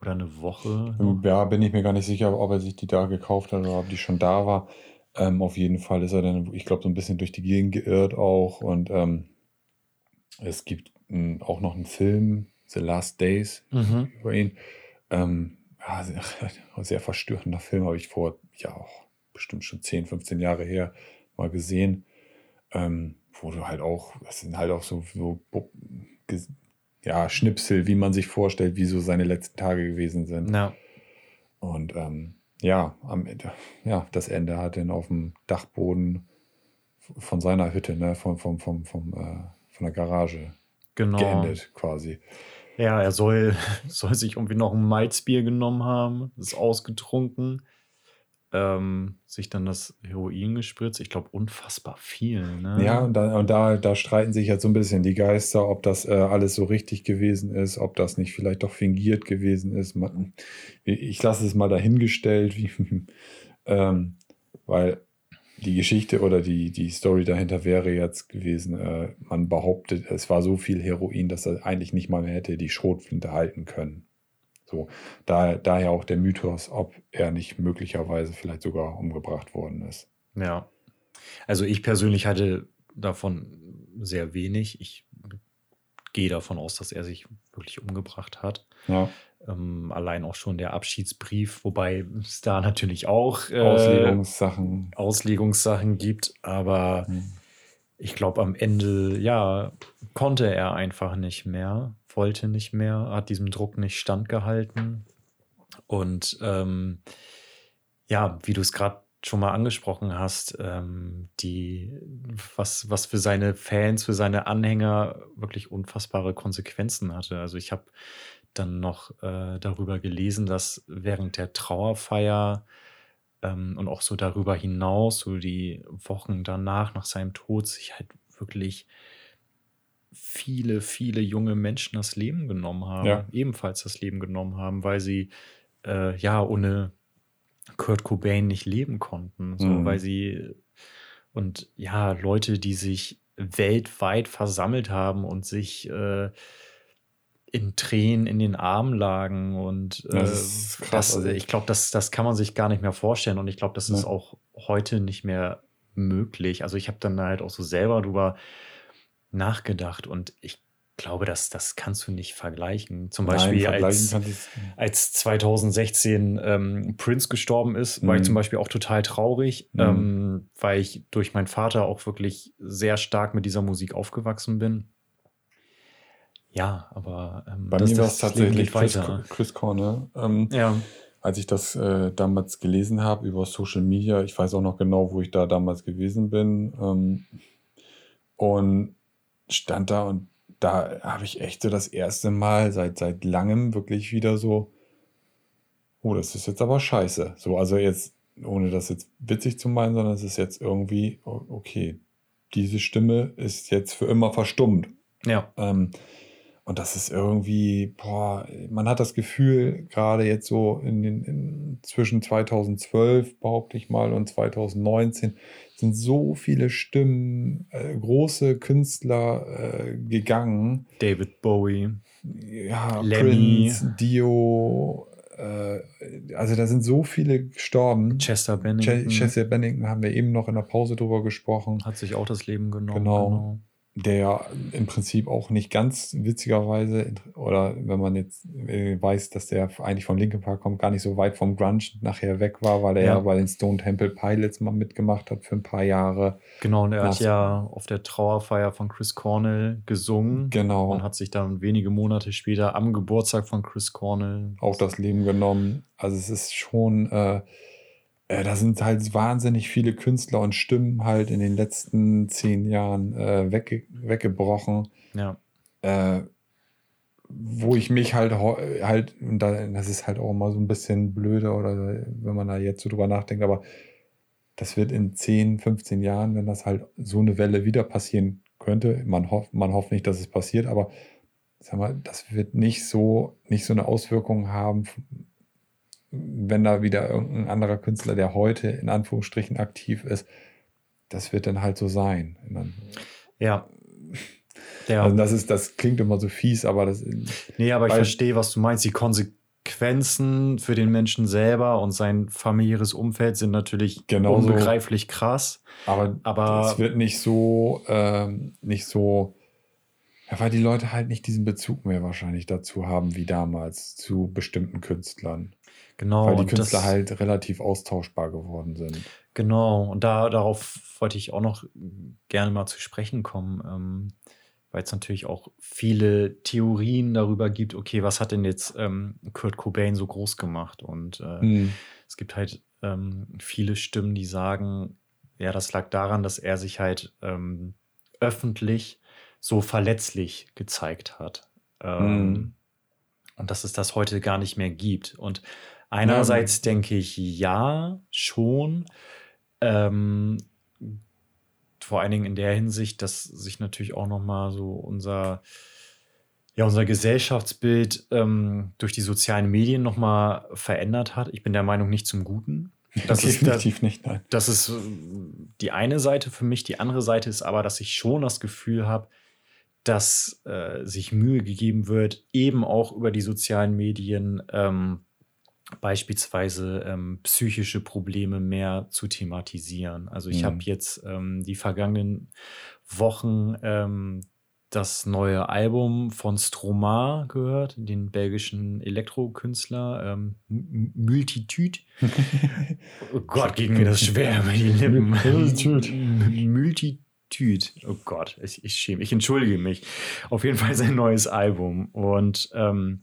Oder eine Woche. noch. Ja, bin ich mir gar nicht sicher, ob er sich die da gekauft hat oder ob die schon da war. Ähm, auf jeden Fall ist er dann, ich glaube, so ein bisschen durch die Gegend geirrt auch. Und ähm, es gibt m, auch noch einen Film, The Last Days, Mhm. über ihn. Ähm, ja, sehr, sehr verstörender Film, habe ich vor, ja, auch bestimmt schon 10, 15 Jahre her mal gesehen. Ähm, wo du halt auch, das sind halt auch so, so ja, Schnipsel, wie man sich vorstellt, wie so seine letzten Tage gewesen sind. Ja. Und ähm, ja, am Ende, ja, das Ende hat dann auf dem Dachboden von seiner Hütte, ne, vom, vom, vom, vom, äh, von der Garage Genau. geendet quasi. Ja, er soll, soll sich irgendwie noch ein Malzbier genommen haben, ist ausgetrunken, ähm, sich dann das Heroin gespritzt. Ich glaube, unfassbar viel. Ne? Ja, und, da, und da, da streiten sich jetzt so ein bisschen die Geister, ob das äh, alles so richtig gewesen ist, ob das nicht vielleicht doch fingiert gewesen ist. Ich lasse es mal dahingestellt, wie, ähm, weil die Geschichte oder die, die Story dahinter wäre jetzt gewesen, äh, man behauptet, es war so viel Heroin, dass er eigentlich nicht mal mehr hätte die Schrotflinte halten können. So, da, daher auch der Mythos, ob er nicht möglicherweise vielleicht sogar umgebracht worden ist. Ja. Also ich persönlich hatte davon sehr wenig. Ich gehe davon aus, dass er sich wirklich umgebracht hat. Ja, Ähm, allein auch schon der Abschiedsbrief, wobei es da natürlich auch äh, Auslegungssachen. Auslegungssachen gibt, aber Hm. ich glaube, am Ende, ja, konnte er einfach nicht mehr, wollte nicht mehr, hat diesem Druck nicht standgehalten. Und ähm, ja, wie du es gerade schon mal angesprochen hast, ähm, die, was, was für seine Fans, für seine Anhänger wirklich unfassbare Konsequenzen hatte. Also ich habe dann noch äh, darüber gelesen, dass während der Trauerfeier ähm, und auch so darüber hinaus, so die Wochen danach, nach seinem Tod, sich halt wirklich viele, viele junge Menschen das Leben genommen haben, Ja. ebenfalls das Leben genommen haben, weil sie äh, ja ohne Kurt Cobain nicht leben konnten, so Mhm. weil sie und ja Leute, die sich weltweit versammelt haben und sich äh, in Tränen in den Armen lagen und äh, Das ist krass, das, also- ich glaube, das, das kann man sich gar nicht mehr vorstellen und ich glaube, das ist Nee. auch heute nicht mehr möglich. Also ich habe dann halt auch so selber drüber nachgedacht und ich glaube, dass das kannst du nicht vergleichen. Zum Beispiel Nein, vergleichen als, als 2016 ähm, Prince gestorben ist, war ich Mhm. zum Beispiel auch total traurig, Mhm. ähm, weil ich durch meinen Vater auch wirklich sehr stark mit dieser Musik aufgewachsen bin. Ja, aber ähm, Bei das- mir war das es tatsächlich Chris. Chris Cornell. Ähm, Ja, Als ich das äh, damals gelesen habe über Social Media, ich weiß auch noch genau, wo ich da damals gewesen bin. Ähm, und stand da und da habe ich echt so das erste Mal seit, seit langem wirklich wieder so, oh, das ist jetzt aber scheiße. So, also jetzt, ohne das jetzt witzig zu meinen, sondern es ist jetzt irgendwie, okay, diese Stimme ist jetzt für immer verstummt. ja, Ähm, und das ist irgendwie, boah, man hat das Gefühl, gerade jetzt so in den, in, zwischen 2012, behaupte ich mal, und 2019 sind so viele Stimmen, äh, große Künstler äh, gegangen. David Bowie. Ja, Lemmy. Prince, Dio, äh, also da sind so viele gestorben. Chester Ch Bennington Chester Bennington haben wir eben noch in der Pause drüber gesprochen. hat sich auch das Leben genommen. Genau. Der im Prinzip auch nicht ganz witzigerweise, oder wenn man jetzt äh, weiß, dass der eigentlich vom Linkin Park kommt, gar nicht so weit vom Grunge nachher weg war, weil er Ja. ja bei den Stone Temple Pilots mal mitgemacht hat für ein paar Jahre. Genau, und er hat ja auf der Trauerfeier von Chris Cornell gesungen Genau. und hat sich dann wenige Monate später am Geburtstag von Chris Cornell auch das Leben genommen. Also es ist schon, äh, äh, da sind halt wahnsinnig viele Künstler und Stimmen halt in den letzten zehn Jahren äh, wegge weggebrochen. Ja, äh, wo ich mich halt halt, und da, das ist halt auch immer so ein bisschen blöde oder wenn man da jetzt so drüber nachdenkt, aber das wird in 10, 15 Jahren, wenn das halt so eine Welle wieder passieren könnte, man hofft, man hofft nicht, dass es passiert, aber sag mal, das wird nicht so, nicht so eine Auswirkung haben wenn da wieder irgendein anderer Künstler, der heute in Anführungsstrichen aktiv ist, das wird dann halt so sein. Dann, ja. ja. Also das ist, das klingt immer so fies, aber das. Nee, aber ich verstehe, was du meinst. Die Konsequenzen für den Menschen selber und sein familiäres Umfeld sind natürlich Genauso. unbegreiflich krass. Aber, Aber- es wird nicht so, ähm, nicht so, ja, weil die Leute halt nicht diesen Bezug mehr wahrscheinlich dazu haben wie damals zu bestimmten Künstlern. Genau. weil die Künstler das- halt relativ austauschbar geworden sind. Genau, und da, darauf wollte ich auch noch gerne mal zu sprechen kommen, ähm, weil es natürlich auch viele Theorien darüber gibt, okay, was hat denn jetzt ähm, Kurt Cobain so groß gemacht? Und äh, Mhm. es gibt halt ähm, viele Stimmen, die sagen, ja, das lag daran, dass er sich halt ähm, öffentlich so verletzlich gezeigt hat. Ähm, Mhm. Und dass es das heute gar nicht mehr gibt. Und einerseits denke ich, ja, schon. Ähm, vor allen Dingen in der Hinsicht, dass sich natürlich auch noch mal so unser ja, unser Gesellschaftsbild ähm, durch die sozialen Medien noch mal verändert hat. Ich bin der Meinung, nicht zum Guten. Das ist, das, Definitiv nicht, nein. das ist äh, die eine Seite für mich. Die andere Seite ist aber, dass ich schon das Gefühl habe, dass äh, sich Mühe gegeben wird, eben auch über die sozialen Medien ähm, beispielsweise ähm, psychische Probleme mehr zu thematisieren. Also ich Mhm. habe jetzt ähm, die vergangenen Wochen ähm, das neue Album von Stromae gehört, den belgischen Elektrokünstler ähm, Multitude. Oh Gott, ging mir das schwer über die Lippen. Multitude. Oh Gott, ich, ich schäme, ich entschuldige mich. Auf jeden Fall sein neues Album. Und ähm,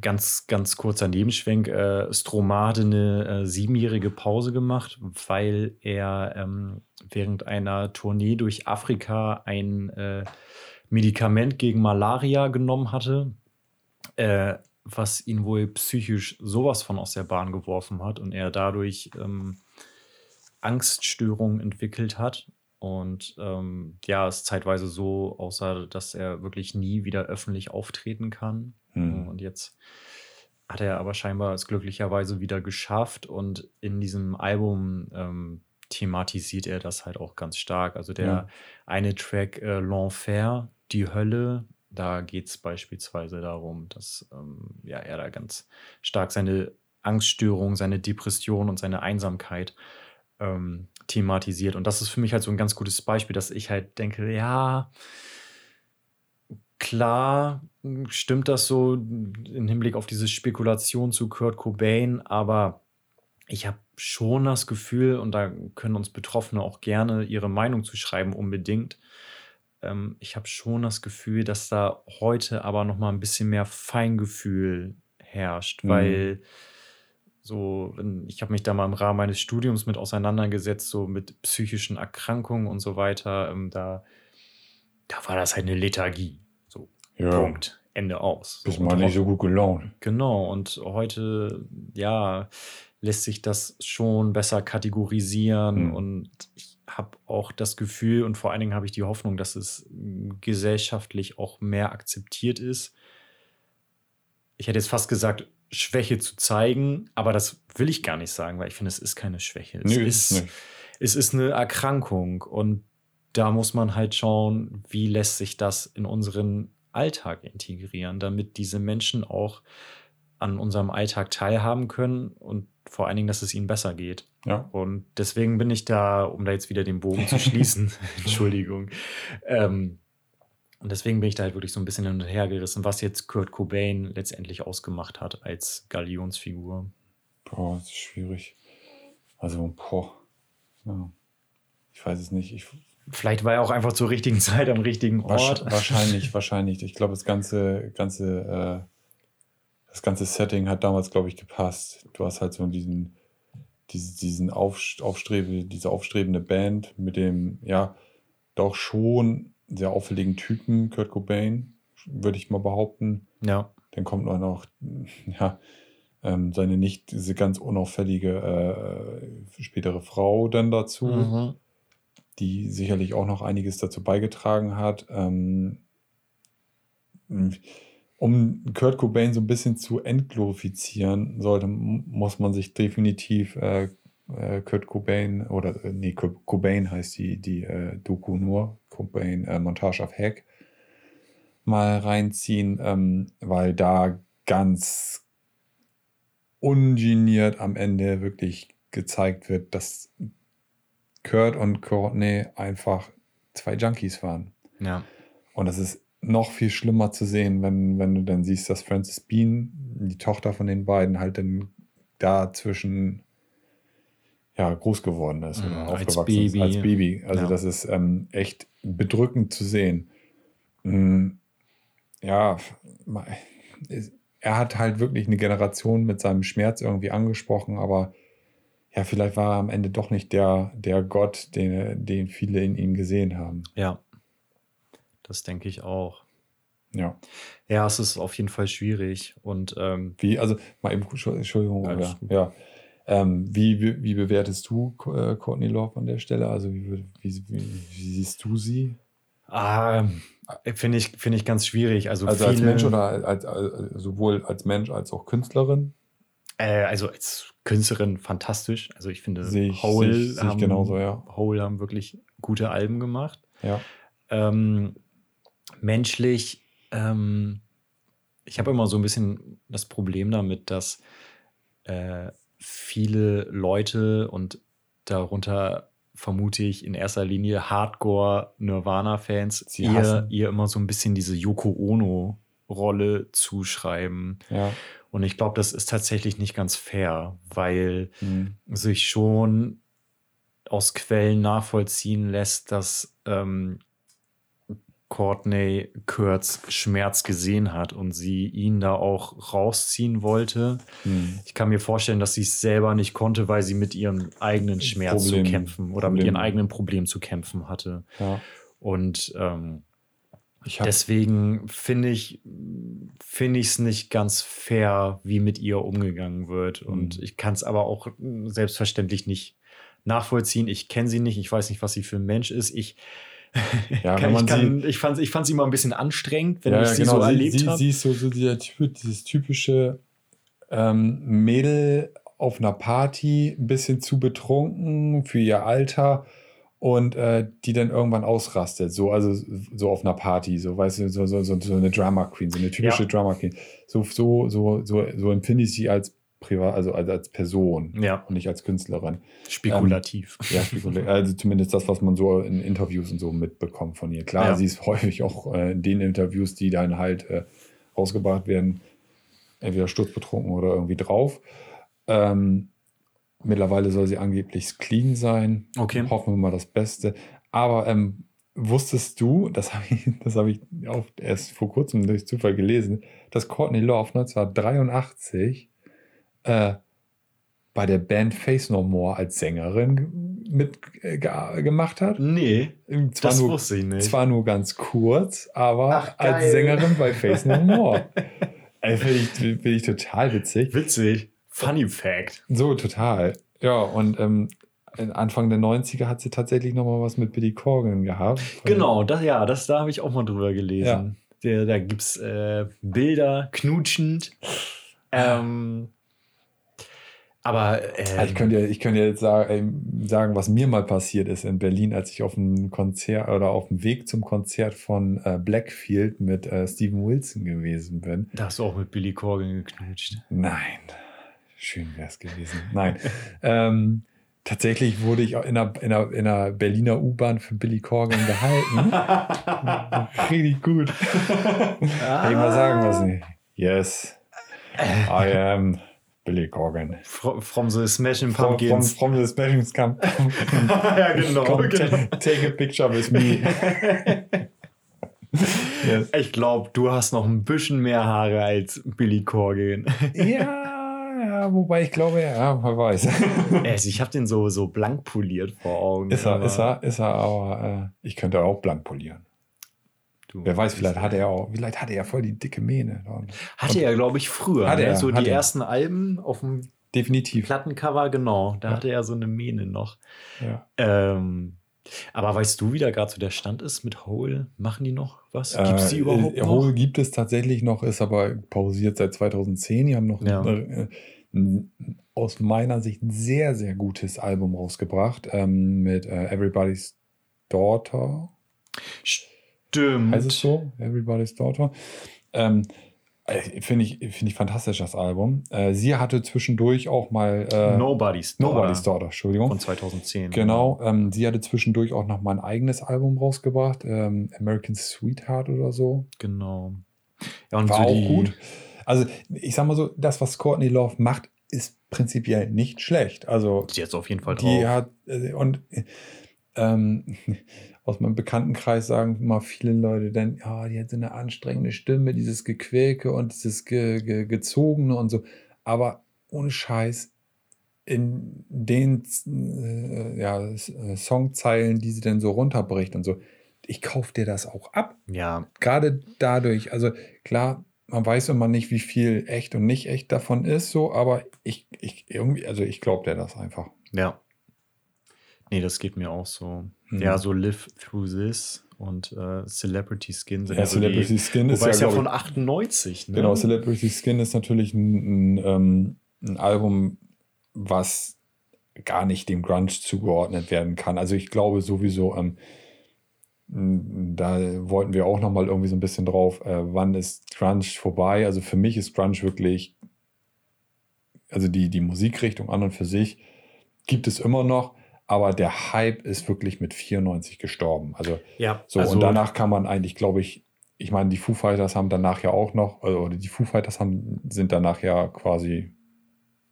ganz, ganz kurzer Nebenschwenk. Äh, Stromae hatte eine äh, siebenjährige Pause gemacht, weil er ähm, während einer Tournee durch Afrika ein äh, Medikament gegen Malaria genommen hatte, äh, was ihn wohl psychisch sowas von aus der Bahn geworfen hat und er dadurch ähm, Angststörungen entwickelt hat. Und ähm, ja, es zeitweise so aussah, dass er wirklich nie wieder öffentlich auftreten kann. Hm. Und jetzt hat er aber scheinbar es glücklicherweise wieder geschafft. Und in diesem Album ähm, thematisiert er das halt auch ganz stark. Also der Ja. eine Track äh, L'Enfer, die Hölle, da geht es beispielsweise darum, dass ähm, ja, er da ganz stark seine Angststörung, seine Depression und seine Einsamkeit ähm, thematisiert. Und das ist für mich halt so ein ganz gutes Beispiel, dass ich halt denke, ja, klar stimmt das so im Hinblick auf diese Spekulation zu Kurt Cobain, aber ich habe schon das Gefühl, und da können uns Betroffene auch gerne ihre Meinung zu schreiben, unbedingt. Ähm, ich habe schon das Gefühl, dass da heute aber noch mal ein bisschen mehr Feingefühl herrscht, Mhm. weil so, ich habe mich da mal im Rahmen meines Studiums mit auseinandergesetzt, so mit psychischen Erkrankungen und so weiter. Ähm, da, da war das halt eine Lethargie. So, Ja, Punkt. Ende aus. bist So, mal nicht so gut gelaunt. Genau, und heute, ja, lässt sich das schon besser kategorisieren Mhm. und ich habe auch das Gefühl und vor allen Dingen habe ich die Hoffnung, dass es mm, gesellschaftlich auch mehr akzeptiert ist. Ich hätte jetzt fast gesagt, Schwäche zu zeigen, aber das will ich gar nicht sagen, weil ich finde, es ist keine Schwäche. Es, Nö, ist, nö. es ist eine Erkrankung und da muss man halt schauen, wie lässt sich das in unseren Alltag integrieren, damit diese Menschen auch an unserem Alltag teilhaben können und vor allen Dingen, dass es ihnen besser geht. Ja. Und deswegen bin ich da, um da jetzt wieder den Bogen zu schließen, Entschuldigung. Ähm, und deswegen bin ich da halt wirklich so ein bisschen hin und her gerissen, was jetzt Kurt Cobain letztendlich ausgemacht hat als Galionsfigur. Boah, das ist schwierig. Also, boah. Ja. Ich weiß es nicht. Ich, Vielleicht war er auch einfach zur richtigen Zeit am richtigen Ort. Wahrsch- Wahrscheinlich, wahrscheinlich. Ich glaube, das ganze, ganze, äh, das ganze Setting hat damals, glaube ich, gepasst. Du hast halt so diesen, diesen, diesen Aufst- Aufstrebe, diese aufstrebende Band mit dem, ja, doch schon sehr auffälligen Typen, Kurt Cobain, würde ich mal behaupten. Ja, Dann kommt noch, noch ja, ähm, seine nicht diese ganz unauffällige äh, spätere Frau dann dazu mhm. die sicherlich auch noch einiges dazu beigetragen hat. Ähm, um Kurt Cobain so ein bisschen zu entglorifizieren, sollte, muss man sich definitiv äh, äh, Kurt Cobain oder äh, nee, Kurt Cobain heißt die, die äh, Doku nur, Cobain äh, Montage of Hack, mal reinziehen, ähm, weil da ganz ungeniert am Ende wirklich gezeigt wird, dass Kurt und Courtney einfach zwei Junkies waren. Ja. Und das ist noch viel schlimmer zu sehen, wenn, wenn du dann siehst, dass Frances Bean, die Tochter von den beiden, halt dann da zwischen ja, groß geworden ist oder Mhm, als aufgewachsen Baby. ist als Baby. Also Ja. das ist ähm, echt bedrückend zu sehen. Mm, Ja, er hat halt wirklich eine Generation mit seinem Schmerz irgendwie angesprochen, aber ja, vielleicht war er am Ende doch nicht der, der Gott, den, den viele in ihm gesehen haben. Ja. Das denke ich auch. Ja. Ja, es ist auf jeden Fall schwierig. Und ähm, Wie, also mal eben, Entschuldigung, ja. ja. Ähm, wie, wie, wie bewertest du äh, Courtney Love an der Stelle? Also wie, wie, wie, siehst du sie? ah, finde ich, finde ich ganz schwierig. Also, Also als Mensch oder als, als, sowohl als Mensch als auch Künstlerin? Äh, also als Künstlerin fantastisch. Also ich finde, ich- Hole, ich- sehe ich haben, genauso, ja. Hole haben wirklich gute Alben gemacht. Ja. Ähm, menschlich, ähm, ich habe immer so ein bisschen das Problem damit, dass äh, viele Leute und darunter vermute ich in erster Linie Hardcore-Nirvana-Fans ihr, ihr immer so ein bisschen diese Yoko Ono-Rolle zuschreiben. Ja. Und ich glaube, das ist tatsächlich nicht ganz fair, weil Hm. sich schon aus Quellen nachvollziehen lässt, dass ähm, Courtney Kurtz Schmerz gesehen hat und sie ihn da auch rausziehen wollte. Hm. Ich kann mir vorstellen, dass sie es selber nicht konnte, weil sie mit ihrem eigenen Schmerz Problem- zu kämpfen oder mit Problem. ihren eigenen Problemen zu kämpfen hatte. Ja. Und ähm, Deswegen finde ich finde ich es nicht ganz fair, wie mit ihr umgegangen wird. Und Mhm. ich kann es aber auch selbstverständlich nicht nachvollziehen. Ich kenne sie nicht, ich weiß nicht, was sie für ein Mensch ist. Ich, Ja, kann, ich, kann, ich, fand, ich fand sie mal ein bisschen anstrengend, wenn ja, ich sie genau, so erlebt sie, habe. sie ist so, so dieser dieses typische ähm, Mädel auf einer Party, ein bisschen zu betrunken für ihr Alter und äh, die dann irgendwann ausrastet. So, also so auf einer Party, so weißt du, so, so, so, so eine Drama Queen, so eine typische Ja. Drama Queen. So, so, so, so, so empfinde ich sie als privat, also als, als Person Ja, und nicht als Künstlerin. spekulativ. Ja, spekula- also zumindest das, was man so in Interviews und so mitbekommt von ihr. Klar, Ja. sie ist häufig auch äh, in den Interviews, die dann halt äh, rausgebracht werden, entweder sturzbetrunken oder irgendwie drauf. Ähm, mittlerweile soll sie angeblich clean sein. Okay. Hoffen wir mal das Beste. Aber ähm, wusstest du, das habe ich, das hab ich auch erst vor kurzem durch Zufall gelesen, dass Courtney Love 1983 äh, bei der Band Face No More als Sängerin mit äh, hat. Nee, Zwar das nur, wusste ich nicht. zwar nur ganz kurz, aber Ach, als Sängerin bei Face No More. Finde ich, find ich total witzig. Witzig. Funny Fact. So, total. Ja, und ähm, Anfang der 90er hat sie tatsächlich noch mal was mit Billy Corgan gehabt. Genau, das, ja, das, da habe ich auch mal drüber gelesen. Der, da gibt es äh, Bilder, knutschend. Ähm, aber äh, Also ich könnte ja, ich könnte ja jetzt sagen, ähm, sagen, was mir mal passiert ist in Berlin, als ich auf einem Konzert oder auf dem Weg zum Konzert von äh, Blackfield mit äh, Steven Wilson gewesen bin. da hast du auch mit Billy Corgan geknutscht. Nein, schön wäre es gewesen. Nein. ähm, tatsächlich wurde ich in einer, in einer, in einer Berliner U-Bahn für Billy Corgan gehalten. Richtig gut. Kann ich mal sagen lassen. Yes, I am Billy Corgan. Fro- From the Smashing From, from, Pumpkins. from the Smashing Scum. ja, genau. Come, genau. ta- Take a picture with me. yes. Ich glaube, du hast noch ein bisschen mehr Haare als Billy Corgan. ja, ja, wobei ich glaube, ja, wer weiß. also ich habe den so, so blank poliert vor Augen. Ist er, ist er, ist er, aber äh, ich könnte auch blank polieren. Du- Wer weiß, vielleicht hat er auch, vielleicht hatte er voll die dicke Mähne. Hatte er, glaube ich, früher. Hatte ne? er, so hatte die er. ersten Alben auf dem Definitiv. Plattencover, genau. Da Ja. hatte er so eine Mähne noch. Ja. Ähm, Aber weißt du, wie da gerade so der Stand ist mit Hole? Machen die noch was? Gibt es die Äh, überhaupt äh, noch? Hole gibt es tatsächlich noch, ist aber pausiert seit 2010. Die haben noch Ja. äh, ein, aus meiner Sicht ein sehr, sehr gutes Album rausgebracht ähm, mit äh, Everybody's Daughter. Stimmt. Heißt es so? Everybody's Daughter. Ähm, äh, Finde ich, find ich fantastisch, das Album. Äh, sie hatte zwischendurch auch mal äh, Nobody's Daughter Nobody's Daughter, Entschuldigung. von 2010. Genau, ähm, sie hatte zwischendurch auch noch mal ein eigenes Album rausgebracht, ähm, American Sweetheart oder so. Genau. Ja, und War so auch gut. Also ich sag mal so, das, was Courtney Love macht, ist prinzipiell nicht schlecht. Also Die jetzt auf jeden Fall drauf. die hat, äh, und ähm, aus meinem Bekanntenkreis sagen mal viele Leute dann, ja, die hat so eine anstrengende Stimme, dieses Gequäke und dieses ge, ge, Gezogene und so. Aber ohne Scheiß, in den äh, ja, äh, Songzeilen, die sie dann so runterbricht und so, ich kaufe dir das auch ab. ja, Gerade dadurch, also klar, man weiß immer nicht, wie viel echt und nicht echt davon ist, so, aber ich, ich irgendwie, also ich glaube dir das einfach. ja. Nee, das geht mir auch so. Mhm. Ja, so Live Through This und äh, Celebrity Skin sind Ja, ja, so Celebrity die, Skin ist ja, es ja von ich- 98, ne? Genau, Celebrity Skin ist natürlich ein, ein, ähm, ein Album, was gar nicht dem Grunge zugeordnet werden kann. Also ich glaube sowieso, ähm, da wollten wir auch noch mal irgendwie so ein bisschen drauf, äh, wann ist Grunge vorbei? Also für mich ist Grunge wirklich, also die, die Musikrichtung an und für sich gibt es immer noch, aber der Hype ist wirklich mit 94 gestorben. Also Ja, so, also, und danach kann man eigentlich, glaube ich, ich meine, die Foo Fighters haben danach ja auch noch, also, oder die Foo Fighters haben, sind danach ja quasi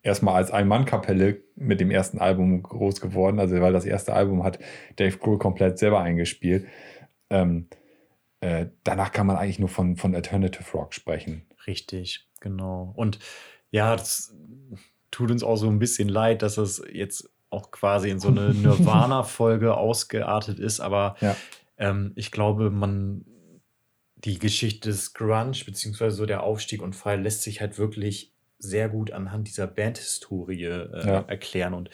erstmal als Ein-Mann-Kapelle mit dem ersten Album groß geworden, also weil das erste Album hat Dave Grohl komplett selber eingespielt. Ähm, äh, danach kann man eigentlich nur von, von Alternative Rock sprechen. Richtig, genau. Und ja, das tut uns auch so ein bisschen leid, dass es jetzt auch quasi in so eine Nirvana-Folge ausgeartet ist, aber Ja. ähm, ich glaube, man die Geschichte des Grunge, beziehungsweise so der Aufstieg und Fall, lässt sich halt wirklich sehr gut anhand dieser Bandhistorie äh, Ja. erklären. Und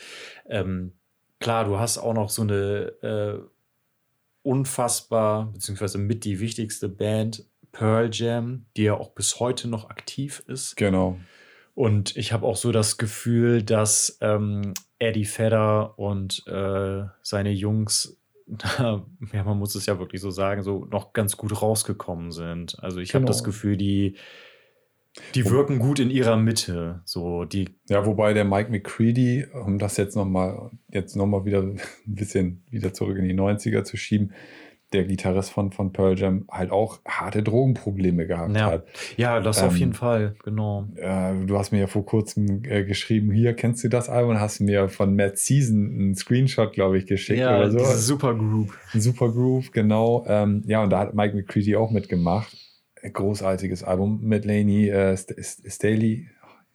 ähm, klar, du hast auch noch so eine äh, unfassbar, beziehungsweise mit die wichtigste Band, Pearl Jam, die ja auch bis heute noch aktiv ist. Genau. Und ich habe auch so das Gefühl, dass ähm, Eddie Vedder und äh, seine Jungs, ja, man muss es ja wirklich so sagen, so noch ganz gut rausgekommen sind. Also ich habe Genau. das Gefühl, die, die wirken gut in ihrer Mitte. So, die, Ja, wobei der Mike McCready, um das jetzt nochmal, jetzt nochmal wieder ein bisschen wieder zurück in die 90er zu schieben, der Gitarrist von, von Pearl Jam halt auch harte Drogenprobleme gehabt ja, hat. ja, das auf Ähm, jeden Fall, genau. Äh, du hast mir ja vor kurzem äh, geschrieben, hier kennst du das Album, hast mir von Matt Season einen Screenshot, glaube ich, geschickt Ja, oder so. diese Supergroup. Super Groove, genau. Ähm, ja, und da hat Mike McCready auch mitgemacht. Großartiges Album mit Laney äh, St St Staley.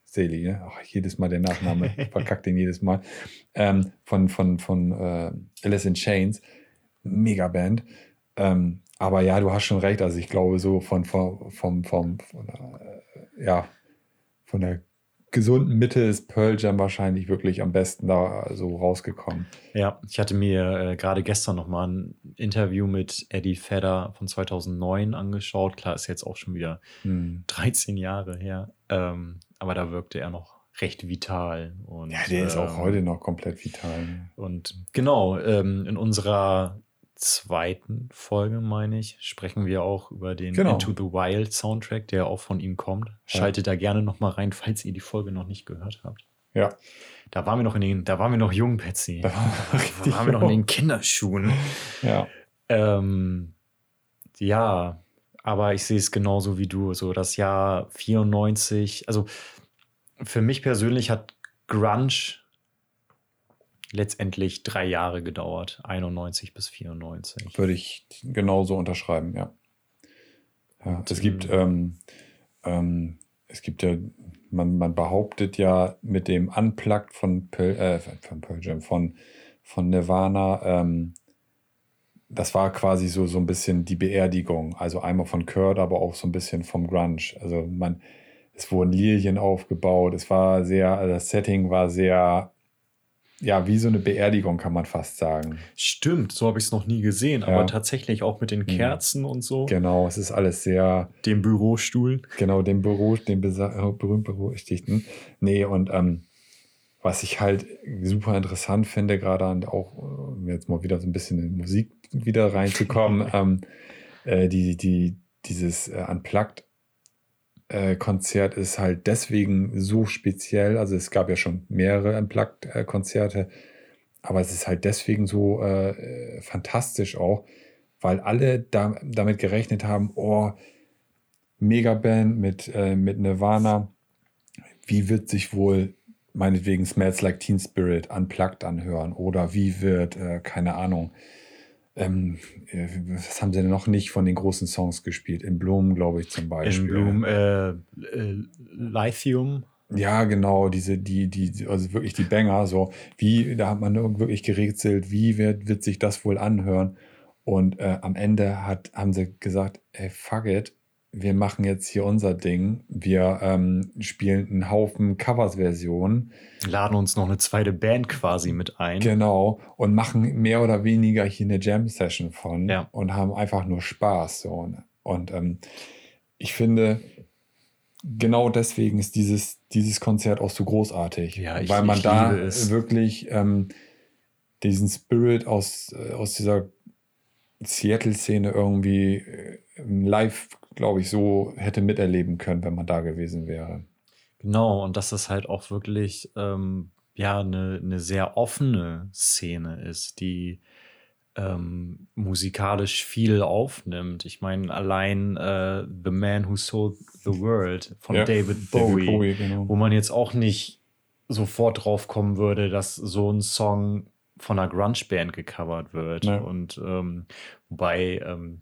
Staley, ne? Ach, jedes Mal der Nachname, verkackt den jedes Mal. Ähm, von von, von äh, Alice in Chains. Mega Band. Ähm, aber ja, du hast schon recht. Also ich glaube, so von, von, vom, vom, von der, äh, ja, von der gesunden Mitte ist Pearl Jam wahrscheinlich wirklich am besten da so rausgekommen. Ja, ich hatte mir äh, gerade gestern noch mal ein Interview mit Eddie Vedder von 2009 angeschaut. Klar, ist jetzt auch schon wieder Hm. 13 Jahre her. Ähm, aber da wirkte er noch recht vital. Und, Ja, der ist auch ähm, heute noch komplett vital. ne? Und genau, ähm, in unserer zweiten Folge, meine ich, sprechen wir auch über den Genau. Into the Wild Soundtrack, der auch von ihm kommt. Schaltet da gerne noch mal rein, falls ihr die Folge noch nicht gehört habt. Ja. Da waren wir noch in den, da waren wir noch jung, Patsy. Da Da waren wir noch in den Kinderschuhen. Ja. Ähm, ja, aber ich sehe es genauso wie du. So das Jahr 94, also für mich persönlich hat Grunge letztendlich drei Jahre gedauert, 91 bis 94. Würde ich genauso unterschreiben, ja. ja Und, es gibt, ähm, ähm, ähm, es gibt ja, man, man behauptet ja mit dem Unplugged von Pearl, äh, von Pearl Jam, von, von Nirvana, ähm, das war quasi so, so ein bisschen die Beerdigung. Also einmal von Kurt, aber auch so ein bisschen vom Grunge. Also man, es wurden Lilien aufgebaut. Es war sehr, also das Setting war sehr ja, wie so eine Beerdigung, kann man fast sagen. Stimmt, so habe ich es noch nie gesehen, Ja. aber tatsächlich auch mit den Kerzen und so. Genau, es ist alles sehr, Dem Bürostuhl. genau, dem Büro, dem besa- äh, berühmt berüchtigten. Nee, und ähm, was ich halt super interessant finde, gerade an auch, um jetzt mal wieder so ein bisschen in Musik wieder reinzukommen, ähm, äh, die, die, dieses äh, Unplugged äh, Konzert ist halt deswegen so speziell. Also es gab ja schon mehrere Unplugged-Konzerte, aber es ist halt deswegen so äh, äh, fantastisch auch, weil alle da, damit gerechnet haben, oh, Megaband mit, äh, mit Nirvana, wie wird sich wohl meinetwegen Smells Like Teen Spirit unplugged anhören oder wie wird, äh, keine Ahnung, ähm, äh, was haben sie denn noch nicht von den großen Songs gespielt? In Bloom, glaube ich, zum Beispiel. In Bloom, äh, äh, Lithium. Ja, genau, diese, die, die, also wirklich die Banger, so, wie, da hat man wirklich gerätselt, wie wird, wird sich das wohl anhören? Und äh, am Ende hat, haben sie gesagt, ey, fuck it, wir machen jetzt hier unser Ding. Wir ähm, spielen einen Haufen Covers-Versionen, Laden uns noch eine zweite Band quasi mit ein. genau, und machen mehr oder weniger hier eine Jam-Session von Ja. und haben einfach nur Spaß. So. Und, und ähm, ich finde, genau deswegen ist dieses, dieses Konzert auch so großartig. Ja, ich- weil man da es. wirklich ähm, diesen Spirit aus, äh, aus dieser Seattle-Szene irgendwie äh, live, glaube ich, so hätte miterleben können, wenn man da gewesen wäre. Genau, und dass das halt auch wirklich ähm, ja eine, eine sehr offene Szene ist, die ähm, musikalisch viel aufnimmt. Ich meine, allein äh, The Man Who Sold the World von Ja, David Bowie, David Bowie, genau. wo man jetzt auch nicht sofort drauf kommen würde, dass so ein Song von einer Grunge-Band gecovert wird. Ja. Und ähm, wobei, ähm,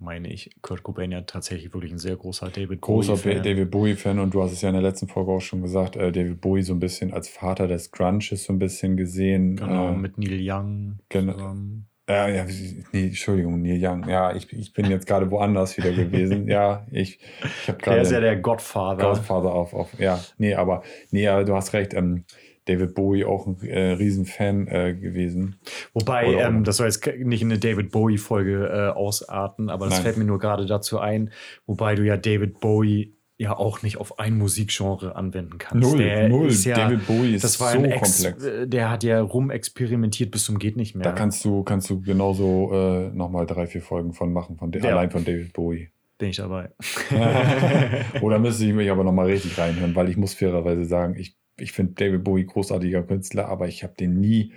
meine ich, Kurt Cobain ja tatsächlich wirklich ein sehr großer David großer Bowie-Fan. David Bowie-Fan und du hast es ja in der letzten Folge auch schon gesagt, äh, David Bowie so ein bisschen als Vater des Grunges so ein bisschen gesehen. Genau, äh, mit Neil Young genau. zusammen. ja, nee, Entschuldigung, Neil Young. Ja, ich, ich bin jetzt gerade woanders wieder gewesen. ja, ich, ich habe Der ist ja gerade der Godfather. Godfather auf, auf. Ja, nee, aber nee, aber du hast recht. Ähm, David Bowie auch ein äh, Riesenfan äh, gewesen. Wobei, ähm, das soll jetzt nicht in eine David Bowie-Folge äh, ausarten, aber das Nein. fällt mir nur gerade dazu ein, wobei du ja David Bowie ja auch nicht auf ein Musikgenre anwenden kannst. Null, der null. Ja, David Bowie ist das war so ein Ex, komplex. Der hat ja rumexperimentiert bis zum geht nicht mehr. Da kannst du, kannst du genauso äh, nochmal drei, vier Folgen von machen, von Ja. allein von David Bowie. Bin ich dabei. Oder müsste ich mich aber nochmal richtig reinhören, weil ich muss fairerweise sagen, ich, ich finde David Bowie großartiger Künstler, aber ich habe den nie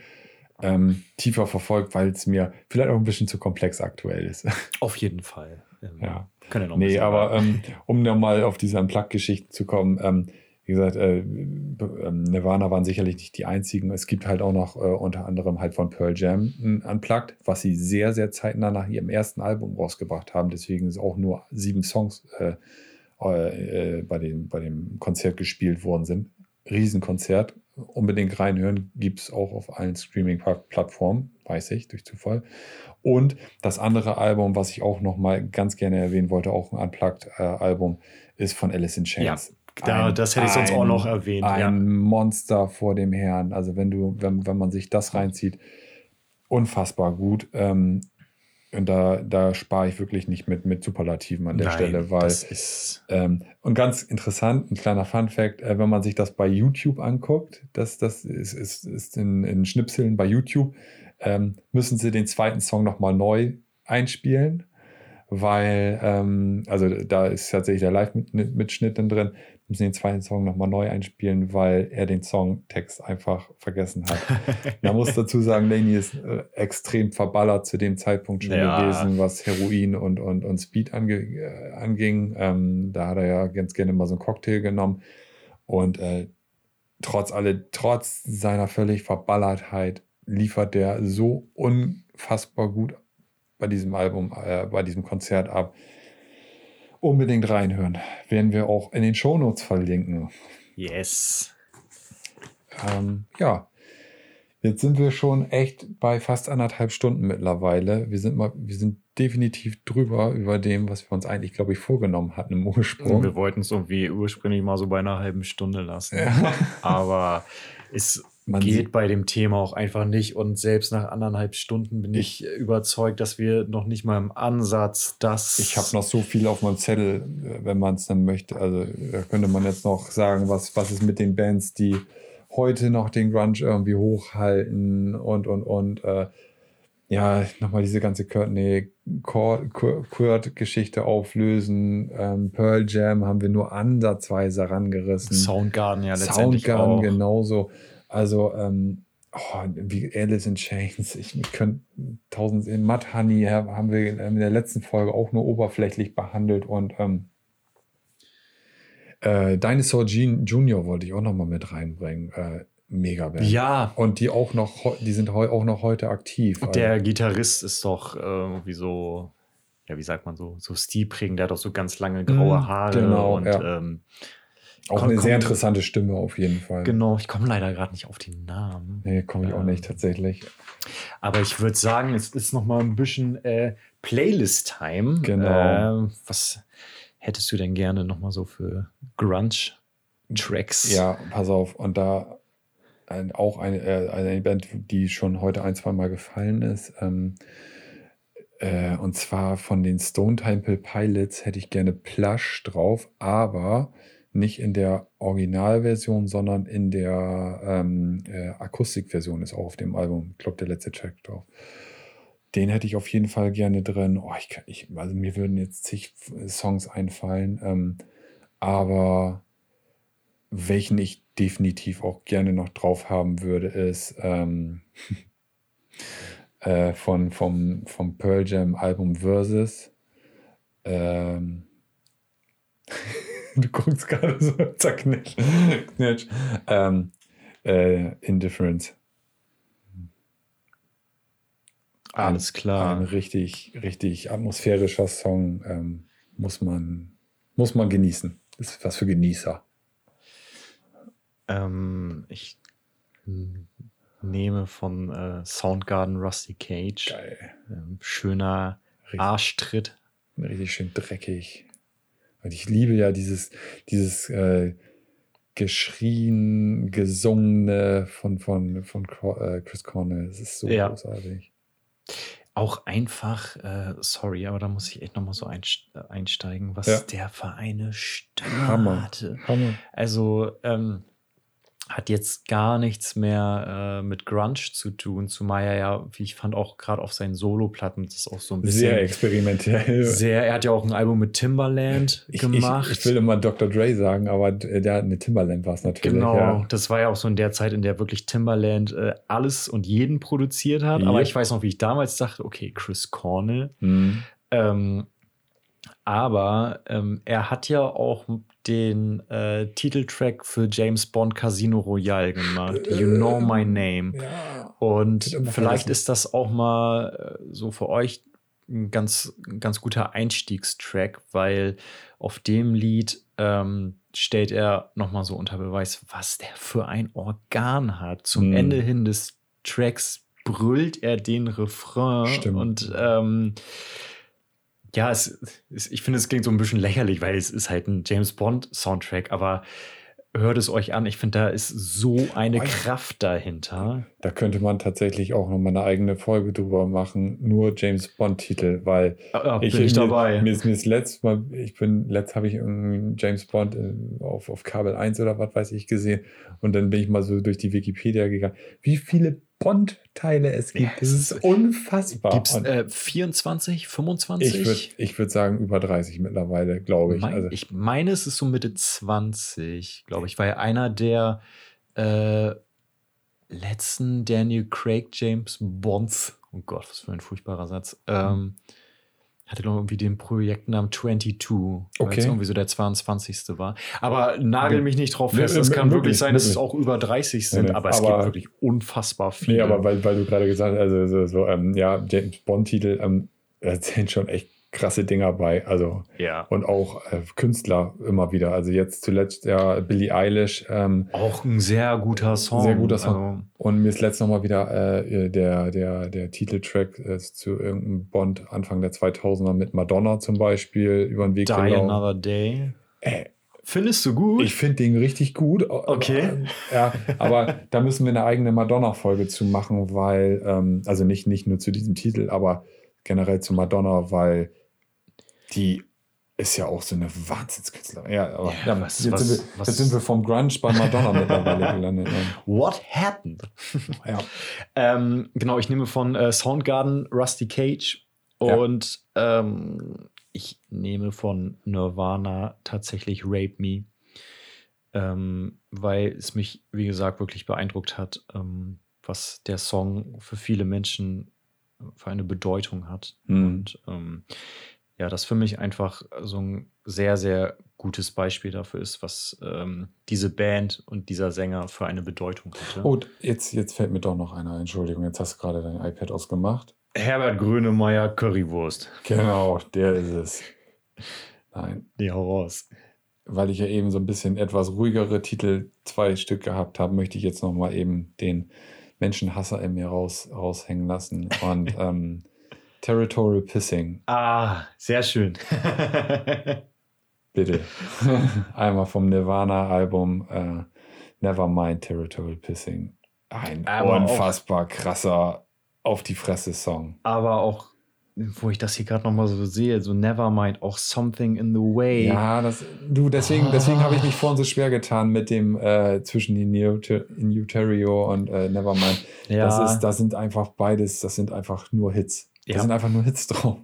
ähm, tiefer verfolgt, weil es mir vielleicht auch ein bisschen zu komplex aktuell ist. auf jeden Fall. Ähm, Ja. Können ja noch nee, aber ähm, um nochmal auf diese Unplugged-Geschichten zu kommen, ähm, wie gesagt, äh, ähm, Nirvana waren sicherlich nicht die einzigen. Es gibt halt auch noch äh, unter anderem halt von Pearl Jam ein Unplugged, was sie sehr, sehr zeitnah nach ihrem ersten Album rausgebracht haben. Deswegen ist auch nur sieben Songs äh, äh, bei, dem, bei dem Konzert gespielt worden sind. Riesenkonzert. Unbedingt reinhören. Gibt es auch auf allen Streaming-Plattformen, weiß ich, durch Zufall. Und das andere Album, was ich auch noch mal ganz gerne erwähnen wollte, auch ein Unplugged-Album, ist von Alice in Chains. Da- das hätte ich sonst auch noch erwähnt, Ein ja. Monster vor dem Herrn. Also wenn du, wenn, wenn man sich das reinzieht, unfassbar gut. Ähm, und da, da spare ich wirklich nicht mit, mit Superlativen an der Nein, Stelle, weil das ist ähm, und ganz interessant, ein kleiner Fun-Fact, äh, wenn man sich das bei YouTube anguckt, das, das ist, ist, ist in, in Schnipseln bei YouTube, ähm, müssen sie den zweiten Song nochmal neu einspielen, weil, ähm, also da ist tatsächlich der Live-Mitschnitt dann drin, müssen den zweiten Song nochmal neu einspielen, weil er den Songtext einfach vergessen hat. Man muss dazu sagen, Laney ist äh, extrem verballert zu dem Zeitpunkt schon Ja. gewesen, was Heroin und, und, und Speed ange, äh, anging. Ähm, da hat er ja ganz gerne mal so einen Cocktail genommen. Und äh, trotz alle, trotz seiner völlig Verballertheit liefert der so unfassbar gut bei diesem Album, äh, bei diesem Konzert ab. Unbedingt reinhören. Werden wir auch in den Shownotes verlinken. yes. Ähm, ja, jetzt sind wir schon echt bei fast anderthalb Stunden mittlerweile. Wir sind mal, wir sind definitiv drüber über dem, was wir uns eigentlich, glaube ich, vorgenommen hatten im Ursprung. Wir wollten es irgendwie ursprünglich mal so bei einer halben Stunde lassen. Ja. Aber ist man geht bei dem Thema auch einfach nicht. Und selbst nach anderthalb Stunden bin ich, überzeugt, dass wir noch nicht mal im Ansatz das. ich habe noch so viel auf meinem Zettel, wenn man es dann möchte. Also da könnte man jetzt noch sagen, was, was ist mit den Bands, die heute noch den Grunge irgendwie hochhalten und, und, und. Äh, ja, nochmal diese ganze Courtney Kurt-Geschichte auflösen. Ähm, Pearl Jam haben wir nur ansatzweise rangerissen. Soundgarden ja letztendlich Soundgarden auch. genauso. Also, ähm, oh, wie Alice in Chains. Ich könnte tausend in Mud Honey haben wir in der letzten Folge auch nur oberflächlich behandelt und ähm, äh, Dinosaur Jean Junior wollte ich auch noch mal mit reinbringen. Äh, mega Band. Ja, Und die auch noch, die sind auch noch heute aktiv. Also, der Gitarrist ist doch äh, irgendwie so, ja, wie sagt man so, so stilprägend. Der hat doch so ganz lange graue Mhm, Haare genau, und ja. ähm, auch komm- eine sehr interessante Stimme auf jeden Fall. genau, ich komme leider gerade nicht auf den Namen. Nee, komme ich auch Ähm, nicht tatsächlich. Aber ich würde sagen, es ist noch mal ein bisschen äh, Playlist-Time. Genau. Äh, was hättest du denn gerne noch mal so für Grunge-Tracks? Ja, pass auf. Und da ein, auch eine, äh, eine Band, die schon heute ein, zwei Mal gefallen ist. Ähm, äh, und zwar von den Stone Temple Pilots hätte ich gerne Plush drauf, aber nicht in der Originalversion, sondern in der ähm, äh, Akustikversion ist auch auf dem Album. Ich glaube, der letzte Track drauf. Den hätte ich auf jeden Fall gerne drin. Oh, ich, kann- ich, also mir würden jetzt zig Songs einfallen. Ähm, aber welchen ich definitiv auch gerne noch drauf haben würde, ist ähm, äh, von, vom, vom Pearl Jam Album Versus. Ähm, du guckst gerade so zerknirscht. Knirsch. Ähm, äh, Indifference. Alles klar. Ein richtig, richtig atmosphärischer Song. Ähm, muss, man, muss man genießen. Ist was für Genießer. Ähm, ich nehme von äh, Soundgarden Rusty Cage. Geil. Ähm, schöner Richtig. Arschtritt. richtig schön dreckig. Und ich liebe ja dieses, dieses äh, geschrien, gesungene von, von, von äh, Chris Cornell. Es ist so Ja. großartig. Auch einfach, äh, sorry, aber da muss ich echt nochmal so äh, einsteigen, was Ja. der für eine Stimme Hammer. hatte. Hammer. Also ähm, hat jetzt gar nichts mehr äh, mit Grunge zu tun, zumal er ja, wie ich fand, auch gerade auf seinen Solo-Platten das auch so ein bisschen Sehr experimentell. sehr. Er hat ja auch ein Album mit Timbaland ich, gemacht. Ich, ich will immer Dr. Dre sagen, aber der eine Timberland war es natürlich. Genau, Ja. das war ja auch so in der Zeit, in der wirklich Timbaland äh, alles und jeden produziert hat. Aber Yep. ich weiß noch, wie ich damals dachte, okay, Chris Cornell. Mhm. Ähm, aber ähm, er hat ja auch den äh, Titeltrack für James Bond Casino Royale gemacht. You Know My Name. Ja. Und vielleicht ist das auch mal äh, so für euch ein ganz, ganz guter Einstiegstrack, weil auf dem Lied ähm, stellt er nochmal so unter Beweis, was der für ein Organ hat. Zum Mhm. Ende hin des Tracks brüllt er den Refrain Stimmt. und ähm, ja, es, es, ich finde, es klingt so ein bisschen lächerlich, weil es ist halt ein James Bond Soundtrack, aber hört es euch an. Ich finde, da ist so eine. Kraft dahinter. Da könnte man tatsächlich auch noch mal eine eigene Folge drüber machen, nur James Bond-Titel, weil Ja, bin ich, mir, dabei. Mir mir ist letztes Mal, ich bin, letzt habe ich James Bond äh, auf, auf Kabel 1 oder was weiß ich gesehen und dann bin ich mal so durch die Wikipedia gegangen. Wie viele Bond-Teile es gibt, Ja, das es ist unfassbar. Gibt es äh, 24, 25? ich würde ich würd sagen über 30 mittlerweile, glaube ich. mein, also, ich meine, es ist so Mitte 20, glaube ich, war ja einer der äh, letzten Daniel Craig James Bonds. Oh Gott, was für ein furchtbarer Satz. Ähm, hatte glaube ich irgendwie den Projektnamen 22, weil Okay. es irgendwie so der 22. war. Aber nagel mich nicht drauf fest. Es kann wirklich sein, dass es auch über 30 sind, aber es gibt wirklich unfassbar viele. Nee, aber weil, weil du gerade gesagt hast, also so, ähm, ja, James Bond-Titel, ähm, sind schon echt krasse Dinger bei. Also ja. und auch äh, Künstler immer wieder. Also jetzt zuletzt ja Billie Eilish. Ähm, Auch ein sehr guter Song. Sehr guter Song. Also, und mir ist letztens noch mal wieder äh, der, der, der Titeltrack äh, zu irgendeinem Bond Anfang der 2000er mit Madonna zum Beispiel über den Weg Die gelaufen. Another Day. Äh, Findest du gut? Ich finde den richtig gut. Okay. Ja, aber da müssen wir eine eigene Madonna-Folge zu machen, weil, ähm, also nicht, nicht nur zu diesem Titel, aber generell zu Madonna, weil die ist ja auch so eine Wahnsinnskünstlerin. Ja, aber Ja, ja, was- jetzt, was- sind wir, was- jetzt sind wir vom Grunge bei Madonna mittlerweile gelandet. What happened? Ja. Ähm, genau, ich nehme von äh, Soundgarden Rusty Cage und ähm, ich nehme von Nirvana tatsächlich Rape Me, ähm, weil es mich, wie gesagt, wirklich beeindruckt hat, ähm, was der Song für viele Menschen für eine Bedeutung hat. Mhm. Und ähm, ja, das für mich einfach so ein sehr, sehr gutes Beispiel dafür ist, was ähm, diese Band und dieser Sänger für eine Bedeutung hatte. Oh, jetzt, jetzt fällt mir doch noch einer. Entschuldigung, jetzt hast du gerade dein iPad ausgemacht. Herbert Grönemeyer Currywurst. Genau, der ist es. Nein, Die hau raus. weil ich ja eben so ein bisschen etwas ruhigere Titel, zwei Stück gehabt habe, möchte ich jetzt noch mal eben den Menschenhasser in mir raus, raushängen lassen. Und ähm, Territorial Pissing, Ah, sehr schön. bitte. Einmal vom Nirvana-Album äh, Nevermind Territorial Pissing. Ein Aber auch- unfassbar krasser Auf die Fresse-Song. Aber auch, wo ich das hier gerade nochmal so sehe, so Nevermind, auch Something in the Way. Ja, das, du, deswegen, deswegen habe ich mich vorhin so schwer getan mit dem äh, zwischen in in Uterio und äh, Nevermind. Ja. Das, ist, das sind einfach beides, das sind einfach nur Hits. Da Ja. sind einfach nur Hits drauf.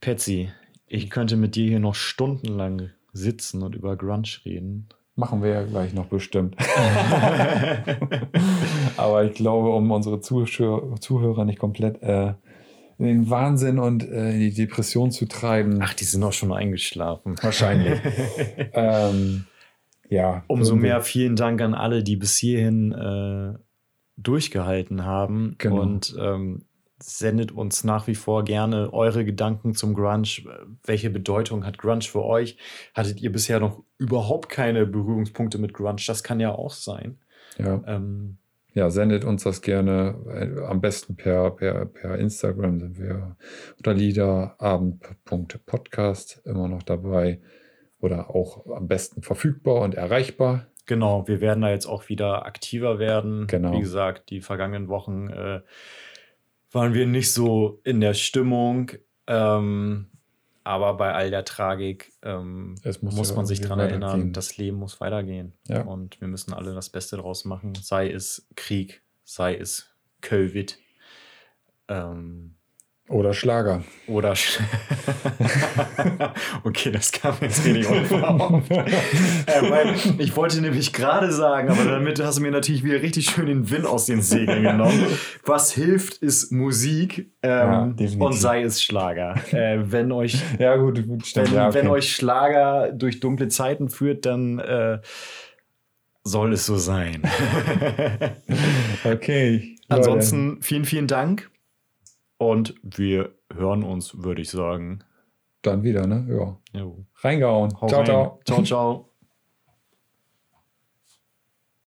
Patsy, ich könnte mit dir hier noch stundenlang sitzen und über Grunge reden. Machen wir ja gleich noch bestimmt. Aber ich glaube, um unsere Zuhörer nicht komplett äh, in den Wahnsinn und äh, in die Depression zu treiben. Ach, die sind auch schon eingeschlafen. wahrscheinlich. ähm, ja. Umso irgendwie- mehr vielen Dank an alle, die bis hierhin äh, durchgehalten haben. Genau. Und ähm, sendet uns nach wie vor gerne eure Gedanken zum Grunge. Welche Bedeutung hat Grunge für euch? Hattet ihr bisher noch überhaupt keine Berührungspunkte mit Grunge? Das kann ja auch sein. Ja. Ähm, Ja, sendet uns das gerne. Äh, Am besten per, per, per Instagram sind wir unter liederabend.podcast immer noch dabei. Oder auch am besten verfügbar und erreichbar. Genau, wir werden da jetzt auch wieder aktiver werden. Genau. Wie gesagt, die vergangenen Wochen äh, waren wir nicht so in der Stimmung. Ähm, aber bei all der Tragik ähm, Es muss, muss man sich daran erinnern, das Leben muss weitergehen. Ja. Und wir müssen alle das Beste draus machen. Sei es Krieg, sei es Covid. Ähm, Oder Schlager. oder Sch- okay, das kam jetzt wenig unverhofft. äh, ich wollte nämlich gerade sagen, aber damit hast du mir natürlich wieder richtig schön den Wind aus den Segeln genommen. Was hilft, ist Musik Ja, ähm, definitiv. und sei es Schlager. Äh, wenn euch, Ja, gut, stimmt. wenn, ja, okay. wenn euch Schlager durch dunkle Zeiten führt, dann äh, soll es so sein. Okay. Ansonsten vielen, vielen Dank und wir hören uns, würde ich sagen. Dann wieder, ne? Ja. Jo. Reingehauen. Hau ciao, rein. ciao. Ciao, ciao.